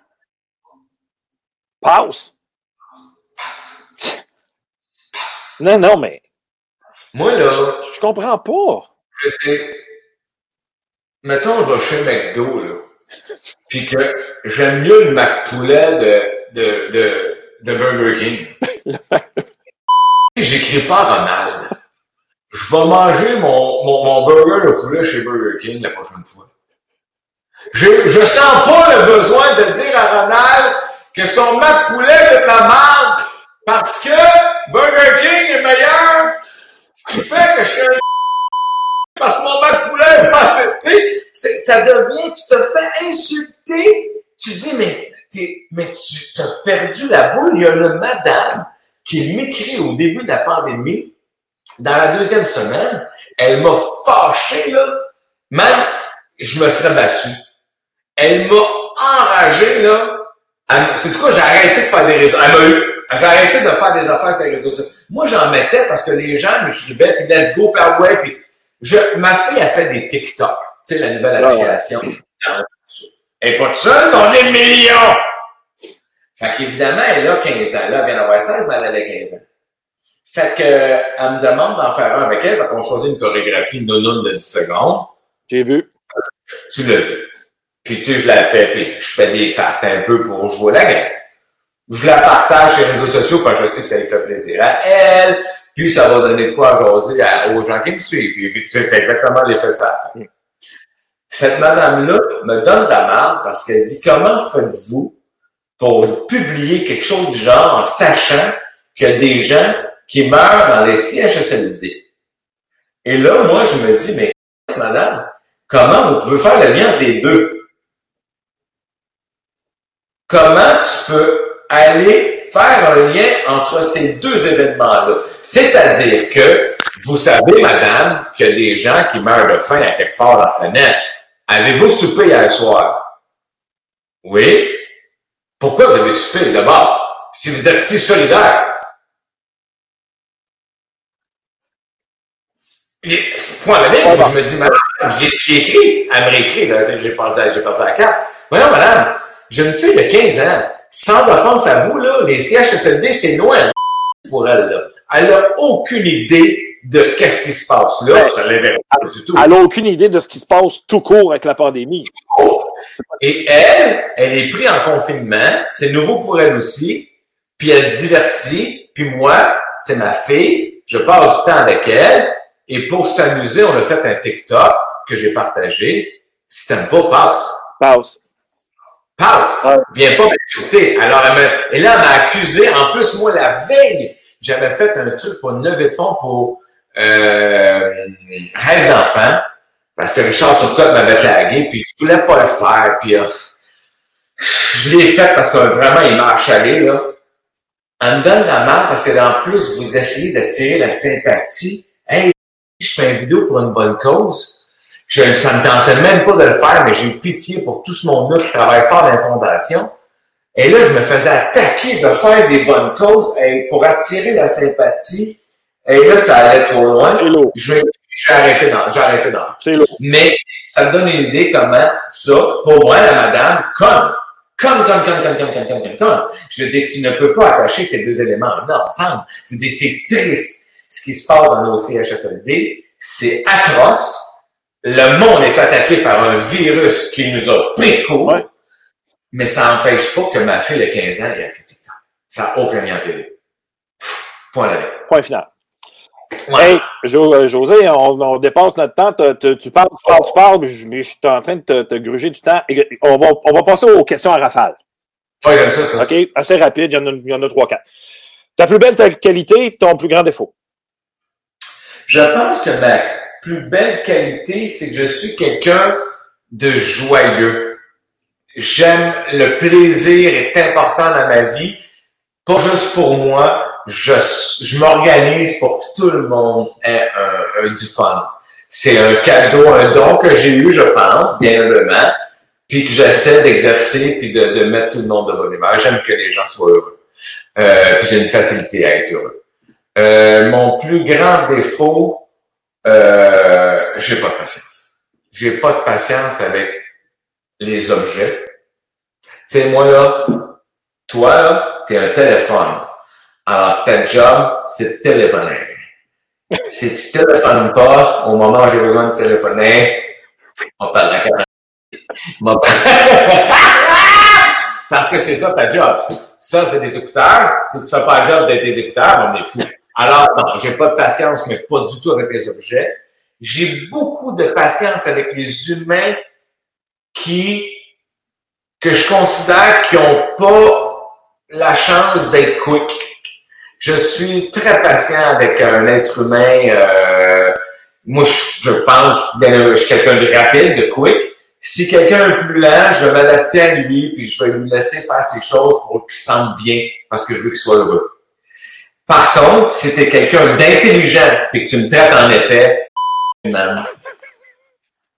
passe. Non, non, mais Moi, là, je comprends pas. que, mettons, je vais chez McDo, là, puis que j'aime mieux le McPoulet de, de, de, de Burger King. J'écris pas Ronald. Je vais manger mon, mon, mon burger de poulet chez Burger King la prochaine fois. Je, je sens pas le besoin de dire à Ronald que son McPoulet est de la merde parce que Burger King est meilleur. Ce qui fait que je suis un parce que mon bac poulet accepté. C'est- Ça devient, tu te fais insulter. Tu dis, mais, mais tu t'as perdu la boule. Il y a une madame qui m'écrit au début de la pandémie. Dans la deuxième semaine, elle m'a fâché, là. Même, je me serais battu. Elle m'a enragé, là. C'est du coup, j'ai arrêté de faire des réseaux. Elle m'a eu. J'ai arrêté de faire des affaires sur les réseaux sociaux. Moi, j'en mettais parce que les gens m'écrivaient, puis let's go, ah ouais, je, ma fille a fait des TikTok. Tu sais, la nouvelle ouais. application. Elle est pas seule, on est millions! Fait qu'évidemment, elle a 15 ans. Là, elle vient d'avoir 16, mais elle avait 15 ans. Fait que, elle me demande d'en faire un avec elle, fait qu'on choisit une chorégraphie nounoune de 10 secondes. J'ai vu. Tu l'as vu. Puis tu je la fais, puis je fais des faces un peu pour jouer la game. Je la partage sur les réseaux sociaux parce que je sais que ça lui fait plaisir à elle, puis ça va donner de quoi à jaser à- aux gens qui me suivent. C'est exactement l'effet ça a fait. Cette madame-là me donne la marde parce qu'elle dit comment faites-vous pour publier quelque chose du genre en sachant qu'il y a des gens qui meurent dans les CHSLD. Et là, moi, je me dis, mais madame, comment vous pouvez faire le lien entre les deux? Comment tu peux aller faire un lien entre ces deux événements-là? C'est-à-dire que vous savez, madame, qu'il y a des gens qui meurent de faim à quelque part dans la planète. Avez-vous soupé hier soir? Oui. Pourquoi vous avez soupé d'abord? Si vous êtes si solidaire. Point moi, bon. je me dis, madame, j'ai écrit, elle me réécrit, là, j'ai perdu, perdu la carte. Voyons, madame, j'ai une fille de 15 ans. Sans offense à vous, là, les CHSLD, c'est loin pour elle, là. Elle a aucune idée de qu'est-ce qui se passe là. Ouais. Ça l'intéresse pas du tout. Elle n'a aucune idée de ce qui se passe tout court avec la pandémie. Et elle, elle est prise en confinement. C'est nouveau pour elle aussi. Puis elle se divertit. Puis moi, c'est ma fille. Je passe du temps avec elle. Et pour s'amuser, on a fait un TikTok que j'ai partagé. Si t'aimes pas, passe. Passe. Passe. Ouais. Viens pas m'insulter. Alors, elle me- et là, elle m'a accusé. En plus, moi, la veille, j'avais fait un truc pour une levée de fonds pour euh, Rêve d'enfant. Parce que Richard Turcotte m'avait tagué, puis je voulais pas le faire, puis euh, je l'ai fait parce que vraiment, il m'a achalé, là. Elle me donne la main parce que, en plus, vous essayez d'attirer la sympathie. Hey, je fais une vidéo pour une bonne cause. Je, ça me tentait même pas de le faire, mais j'ai eu pitié pour tout ce monde-là qui travaille fort dans la fondation. Et là, je me faisais attaquer de faire des bonnes causes et pour attirer la sympathie. Et là, ça allait trop loin. J'ai arrêté dans, j'ai arrêté dans. Mais ça te donne une idée comment ça, pour moi, la madame, comme, comme, comme, comme, comme, comme, comme, comme, comme, comme. Je veux dire, tu ne peux pas attacher ces deux éléments là ensemble. Je veux dire, c'est triste. Ce qui se passe dans nos CHSLD, c'est atroce. Le monde est attaqué par un virus qui nous a pris court. Ouais. Mais ça n'empêche pas que ma fille de 15 ans, elle a fait TikTok. Ça n'a aucun lien. Pff, Point la Point final. Ouais. Hey, Jo- euh, José, on, on dépasse notre temps. Tu parles, tu parles, tu parles, mais je, suis en train de te, te gruger du temps. Et on, va, on va passer aux questions à rafale. Ouais, j'aime ça, ça. OK? Assez rapide, il y en a, il y en a trois, quatre. Ta plus belle ta qualité, ton plus grand défaut? Je pense que ma plus belle qualité, c'est que je suis quelqu'un de joyeux. J'aime le plaisir est important dans ma vie, pas juste pour moi. Je, je m'organise pour que tout le monde ait du fun. C'est un cadeau, un don que j'ai eu, je pense, bien humblement, puis que j'essaie d'exercer puis de, de mettre tout le monde de bonne humeur. J'aime que les gens soient heureux. Euh, puis j'ai une facilité à être heureux. Euh, mon plus grand défaut, euh, j'ai pas de patience. J'ai pas de patience avec les objets. Tu sais, moi là, toi là, t'es un téléphone. Alors, ta job, c'est de téléphoner. Si tu téléphones pas au moment où j'ai besoin de téléphoner, on parle de la parle- Parce que c'est ça ta job. Ça, c'est des écouteurs. Si tu fais pas le job d'être des écouteurs, on est fou. Alors, non, j'ai pas de patience, mais pas du tout avec les objets. J'ai beaucoup de patience avec les humains qui, que je considère qui ont pas la chance d'être quick. Je suis très patient avec un être humain. euh, moi, je, pense, bien, je suis quelqu'un de rapide, de quick. Si quelqu'un est plus lent, je vais m'adapter à lui, puis je vais lui laisser faire ses choses pour qu'il se sente bien, parce que je veux qu'il soit heureux. Par contre, si t'es quelqu'un d'intelligent, puis que tu me traites en épais, man,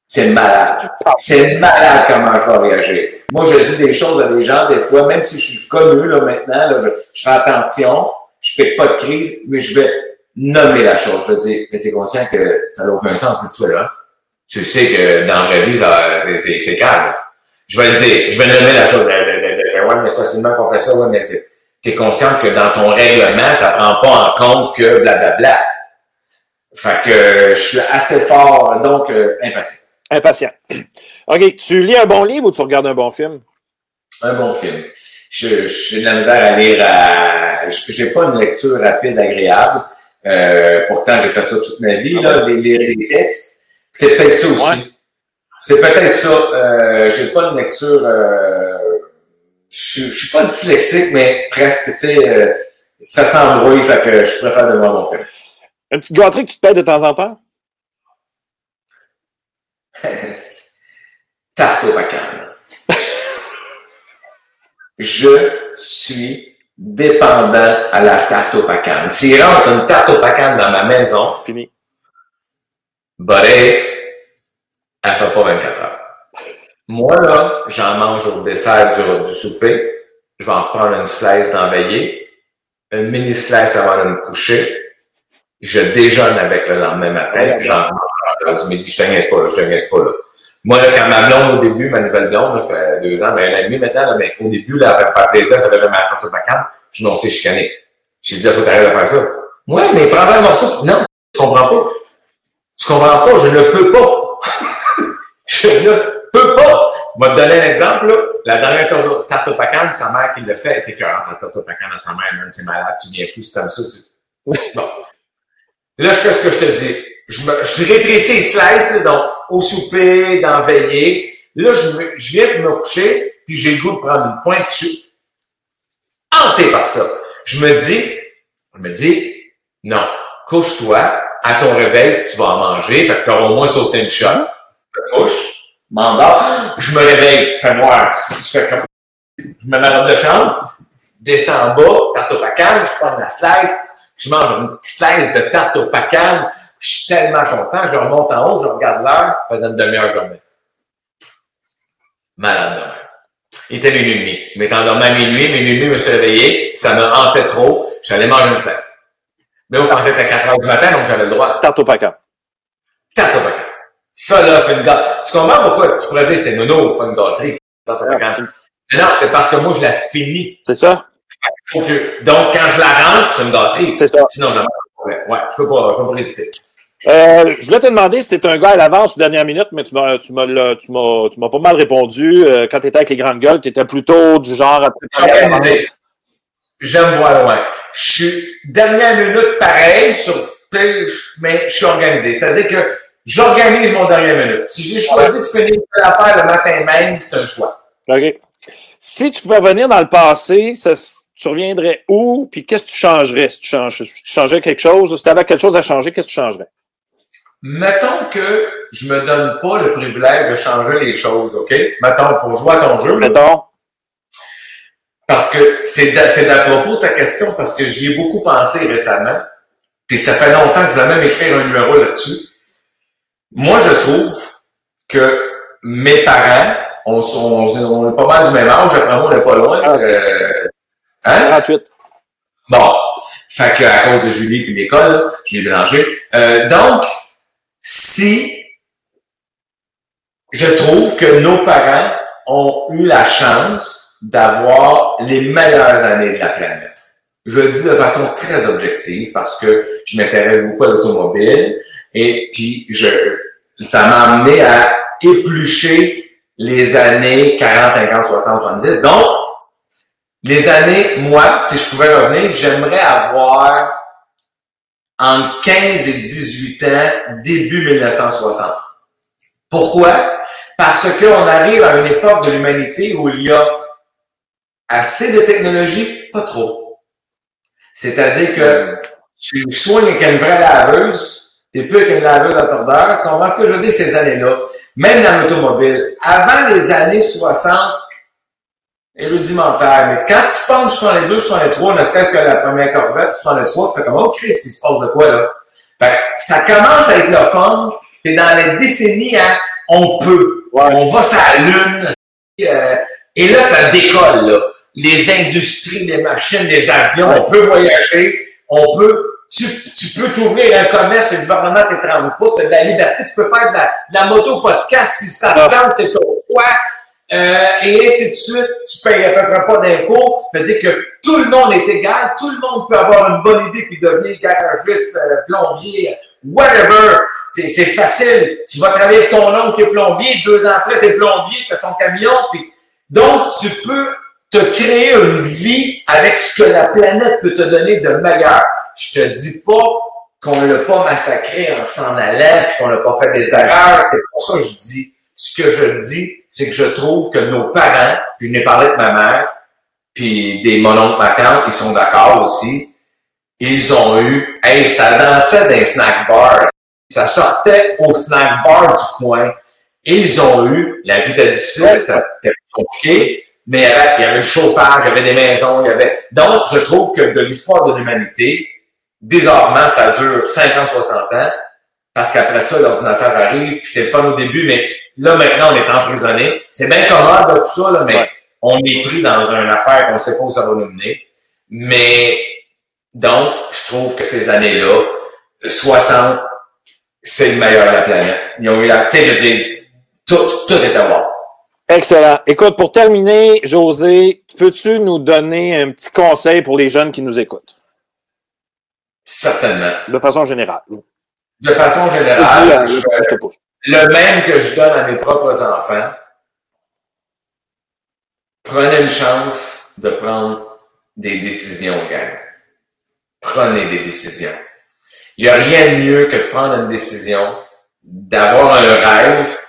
c'est malade. C'est malade comment je vais réagir. Moi, je dis des choses à des gens, des fois, même si je suis connu, là, maintenant, là, je, fais attention, je fais pas de crise, mais je vais nommer la chose. Je vais dire, mais t'es conscient que ça n'a aucun sens que tu fais là? Tu sais que dans la vie, c'est c'est calme. Je vais dire, je vais nommer la chose. Ben, ben, ben, ben, mais c'est facilement qu'on fait ça, mais c'est, t'es conscient que dans ton règlement, ça prend pas en compte que blablabla. Fait que je suis assez fort, donc euh, impatient. Impatient. OK. Tu lis un bon livre ou tu regardes un bon film? Un bon film. Je- J'ai de la misère à lire à. J'ai pas une lecture rapide, agréable. Euh, pourtant, j'ai fait ça toute ma vie, là, de lire des textes. C'est peut-être ça aussi. Ouais. C'est peut-être ça. Euh, j'ai pas une lecture. Euh, je, je suis pas dyslexique, mais presque, tu sais, euh, ça s'embrouille, fait que je préfère de voir mon film. Un petit gâterie que tu te payes de temps en temps? Tarte au. Je suis dépendant à la tarte au bacon. S'il rentre une tarte au dans ma maison, C'est fini. Buddy, elle fait pas 24 heures. Moi, là, j'en mange au dessert du, souper. Je vais en prendre une slice veillée, une mini slice avant de me coucher. Je déjeune avec le lendemain matin, j'en mange du. Je te pas, là, je te pas, là. Moi, là, quand ma blonde, au début, ma nouvelle blonde, là, fait deux ans, ben, un an et maintenant, là, mais au début, là, elle va me faire plaisir, ça devait ma tarte au bacon. Je m'en sais chicané. J'ai dit, là, faut t'arrêter de faire ça. Ouais, mais prends un morceau. Non, tu comprends pas. Tu comprends pas, je ne peux pas. je ne. Je vais te donner un exemple, là. La dernière tar- tarte au pacan, sa mère qui l'a fait, elle était écœurante, sa tarte au pacan à sa mère, c'est malade, tu viens fou, c'est comme ça, tu... Bon. Là, je fais ce que je te dis. Je, me, je rétrécis les slices, là, donc, au souper, dans la veillée. Là, je, me- je viens de me coucher, puis j'ai le goût de prendre une pointe, je suis hanté par ça. Je me dis, je me dis, non, couche-toi, à ton réveil, tu vas en manger, fait que tu auras au moins sauté une shot. Couche, m'endors, je me réveille, fais noir, je fais comme, je me mets dans de chambre, je descends en bas, tarte au pacan, je prends ma slice, je mange une petite slice de tarte au je suis tellement content, je remonte en haut, je regarde l'heure, faisant une demi-heure, remets. Malade de même. Il était minuit et demi. Je m'étais endormi à minuit, minuit et demi, je me suis réveillé, ça me hantait trop, j'allais manger une slash. Mais au pensait à 4 heures du matin, donc j'avais le droit. Tarte au pacan. Tarte au pacan. Ça, là, c'est une gâterie. Tu comprends pourquoi tu pourrais dire c'est nono, pas une gâterie? Mais non, c'est parce que moi, je la finis. C'est ça? Que, donc, quand je la rentre, c'est une gâterie. C'est ça. Sinon, je ouais, je peux pas, je peux pas résister. Euh, je voulais te demander si tu un gars à l'avance ou dernière minute, mais tu m'as, tu m'as, tu m'as, tu m'as pas mal répondu. Euh, quand tu étais avec les grandes gueules, tu étais plutôt du genre à J'aime voir loin. Je suis dernière minute pareil, sur, mais je suis organisé. C'est-à-dire que j'organise mon dernière minute. Si j'ai choisi de finir l'affaire le matin même, c'est un choix. OK. Si tu pouvais venir dans le passé, ça, tu reviendrais où? Puis qu'est-ce que tu changerais si tu, changes, si tu changerais quelque chose? Si tu avais quelque chose à changer, qu'est-ce que tu changerais? Mettons que je me donne pas le privilège de changer les choses, OK? Mettons, pour jouer à ton jeu. Mettons. Parce que c'est à propos de ta question, parce que j'y ai beaucoup pensé récemment. Puis ça fait longtemps que je vais même écrire un numéro là-dessus. Moi, je trouve que mes parents, on, on, est pas mal du même âge, après moi, on n'est pas loin. Ah, euh, hein? 38. Bon. Fait que, à cause de Julie puis l'école, je l'ai mélangé. Euh, donc, si je trouve que nos parents ont eu la chance d'avoir les meilleures années de la planète. Je le dis de façon très objective parce que je m'intéresse beaucoup à l'automobile et puis je, ça m'a amené à éplucher les années 40, 50, 60, 70. Donc, les années, moi, si je pouvais revenir, j'aimerais avoir entre 15 et 18 ans, début 1960. Pourquoi? Parce qu'on arrive à une époque de l'humanité où il y a assez de technologie, pas trop. C'est-à-dire que tu soignes avec une vraie laveuse, t'es plus avec une laveuse à tordeur. Tu comprends ce que je veux dire ces années-là? Même dans l'automobile. Avant les années 60, rudimentaire. Mais quand tu penses 62, 63, ne serait-ce que la première Corvette, 63, tu fais comme, oh Chris, il se passe de quoi là? Fait ça commence à être le fun. T'es dans les décennies à on peut. On va sur la lune. Euh, et là, ça décolle, là. Les industries, les machines, les avions, on peut voyager, on peut. Tu, tu peux t'ouvrir un commerce, le gouvernement t'étrangle pas, tu as de la liberté, tu peux faire de la, de la moto podcast si ça te tente, c'est ton choix. Euh, et ainsi de suite, tu payes à peu près pas d'impôts. Ça veut dire que tout le monde est égal, tout le monde peut avoir une bonne idée puis devenir garagiste, euh, plombier, whatever. C'est facile. Tu vas travailler avec ton oncle qui est plombier, deux ans après, tu es plombier, tu as ton camion. Puis... Donc, tu peux te créer une vie avec ce que la planète peut te donner de meilleur. Je te dis pas qu'on l'a pas massacré en s'en allant, qu'on n'a pas fait des erreurs. C'est pour ça que je dis ce que je dis, c'est que je trouve que nos parents, puis je n'ai parlé de ma mère, puis des mon oncle, ma tante, ils sont d'accord aussi. Ils ont eu, hey, ça dansait dans snack bar. Ça sortait au snack bar du coin. Ils ont eu, la vie difficile, c'était compliqué, mais il y, avait, il y avait le chauffage, il y avait des maisons, il y avait. Donc, je trouve que de l'histoire de l'humanité, bizarrement, ça dure 50, 60 ans, parce qu'après ça, l'ordinateur arrive, puis c'est le fun au début, mais Là, maintenant, on est emprisonné. C'est bien commode, tout ça, là, mais on est pris dans une affaire qu'on ne sait pas où ça va nous mener. Mais, donc, je trouve que ces années-là, 60, c'est le meilleur de la planète. Ils ont eu la, tu sais, je veux dire, tout, tout est à voir. Excellent. Écoute, pour terminer, José, peux-tu nous donner un petit conseil pour les jeunes qui nous écoutent? Certainement. De façon générale. De façon générale, je, je, te pose le même que je donne à mes propres enfants, prenez une chance de prendre des décisions, gang. Prenez des décisions. Il n'y a rien de mieux que de prendre une décision, d'avoir un rêve,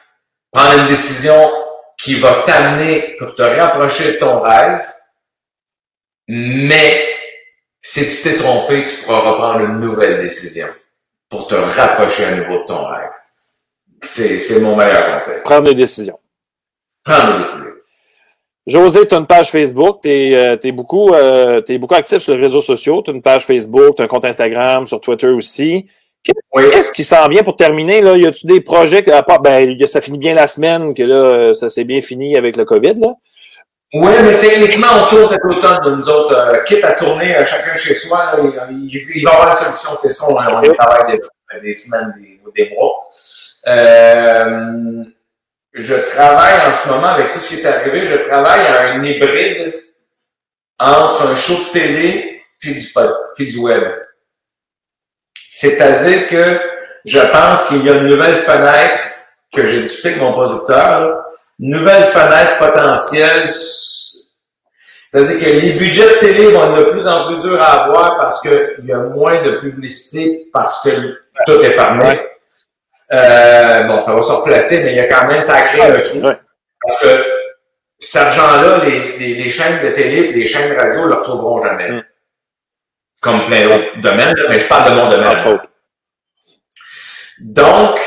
prendre une décision qui va t'amener pour te rapprocher de ton rêve, mais si tu t'es trompé, tu pourras reprendre une nouvelle décision pour te rapprocher à nouveau de ton rêve. C'est mon meilleur conseil. Prendre des décisions. Prendre des décisions. José, tu as une page Facebook, tu es, euh, beaucoup, euh, beaucoup actif sur les réseaux sociaux, tu as une page Facebook, tu as un compte Instagram, sur Twitter aussi. Qu'est-ce qui s'en vient pour terminer? Là? Y a-tu des projets, à part, ben, ça finit bien la semaine, que là, ça s'est bien fini avec le COVID, là? Oui, mais techniquement, on tourne cet automne nous autres. Euh, quitte à tourner euh, chacun chez soi, là, il, va y avoir une solution, c'est ça. On, on y travaille des, des semaines, des, des mois. Euh, je travaille en ce moment avec tout ce qui est arrivé, je travaille à un hybride entre un show de télé puis du, puis du web. C'est-à-dire que je pense qu'il y a une nouvelle fenêtre que j'ai discuté avec mon producteur, une nouvelle fenêtre potentielle. C'est-à-dire que les budgets de télé vont être de plus en plus durs à avoir parce qu'il y a moins de publicité, parce que tout est fermé. Euh, bon, ça va se replacer, mais il y a quand même, ça a créé un trou. Parce que cet argent-là, les, les, les, chaînes de télé les chaînes de radio ne le retrouveront jamais. Mm. Comme plein d'autres domaines, mais je parle de mon domaine. Donc,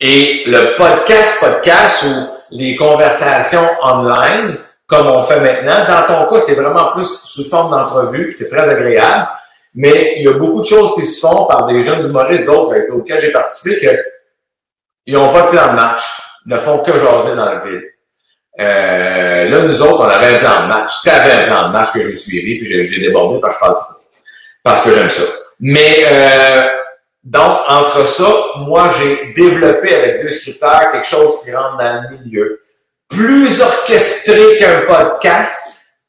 et le podcast, podcast ou les conversations online, comme on fait maintenant, dans ton cas, c'est vraiment plus sous forme d'entrevue, c'est très agréable, mais il y a beaucoup de choses qui se font par des jeunes humoristes, d'autres avec lesquels j'ai participé, que ils n'ont pas de plan de match, ne font que jaser dans le vide. Euh, là, nous autres, on avait un plan de match. Tu avais un plan de match que j'ai suivi, puis j'ai débordé parce que je parle trop. Parce que j'aime ça. Mais euh, donc, entre ça, moi, j'ai développé avec deux scripteurs quelque chose qui rentre dans le milieu. Plus orchestré qu'un podcast,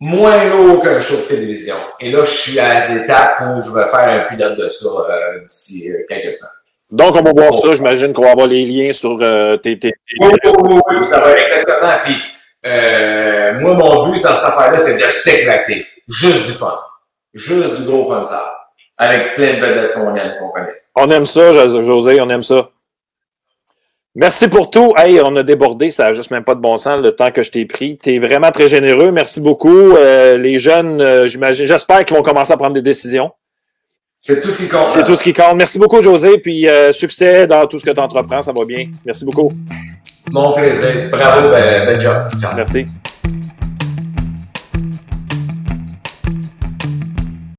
moins lourd qu'un show de télévision. Et là, je suis à l'étape où je vais faire un pilote de ça euh, d'ici euh, quelques semaines. Donc, on va voir ça. J'imagine qu'on va avoir les liens sur euh, tes, tes, Oui, oui, oui, ça va exactement. Puis, euh, moi, mon but dans cette affaire-là, c'est de s'éclater. Juste du fun. Juste du gros fun ça. Avec plein de vedettes qu'on aime, qu'on connaît. On aime ça, José, on aime ça. Merci pour tout. Hey, on a débordé, ça n'a juste même pas de bon sens le temps que je t'ai pris. Tu es vraiment très généreux. Merci beaucoup. Euh, les jeunes, euh, j'imagine, j'espère qu'ils vont commencer à prendre des décisions. C'est tout ce qui compte. C'est tout ce qui compte. Merci beaucoup, José. Puis euh, succès dans tout ce que tu entreprends. Ça va bien. Merci beaucoup. Mon plaisir. Bravo. Ben, bel job. Merci.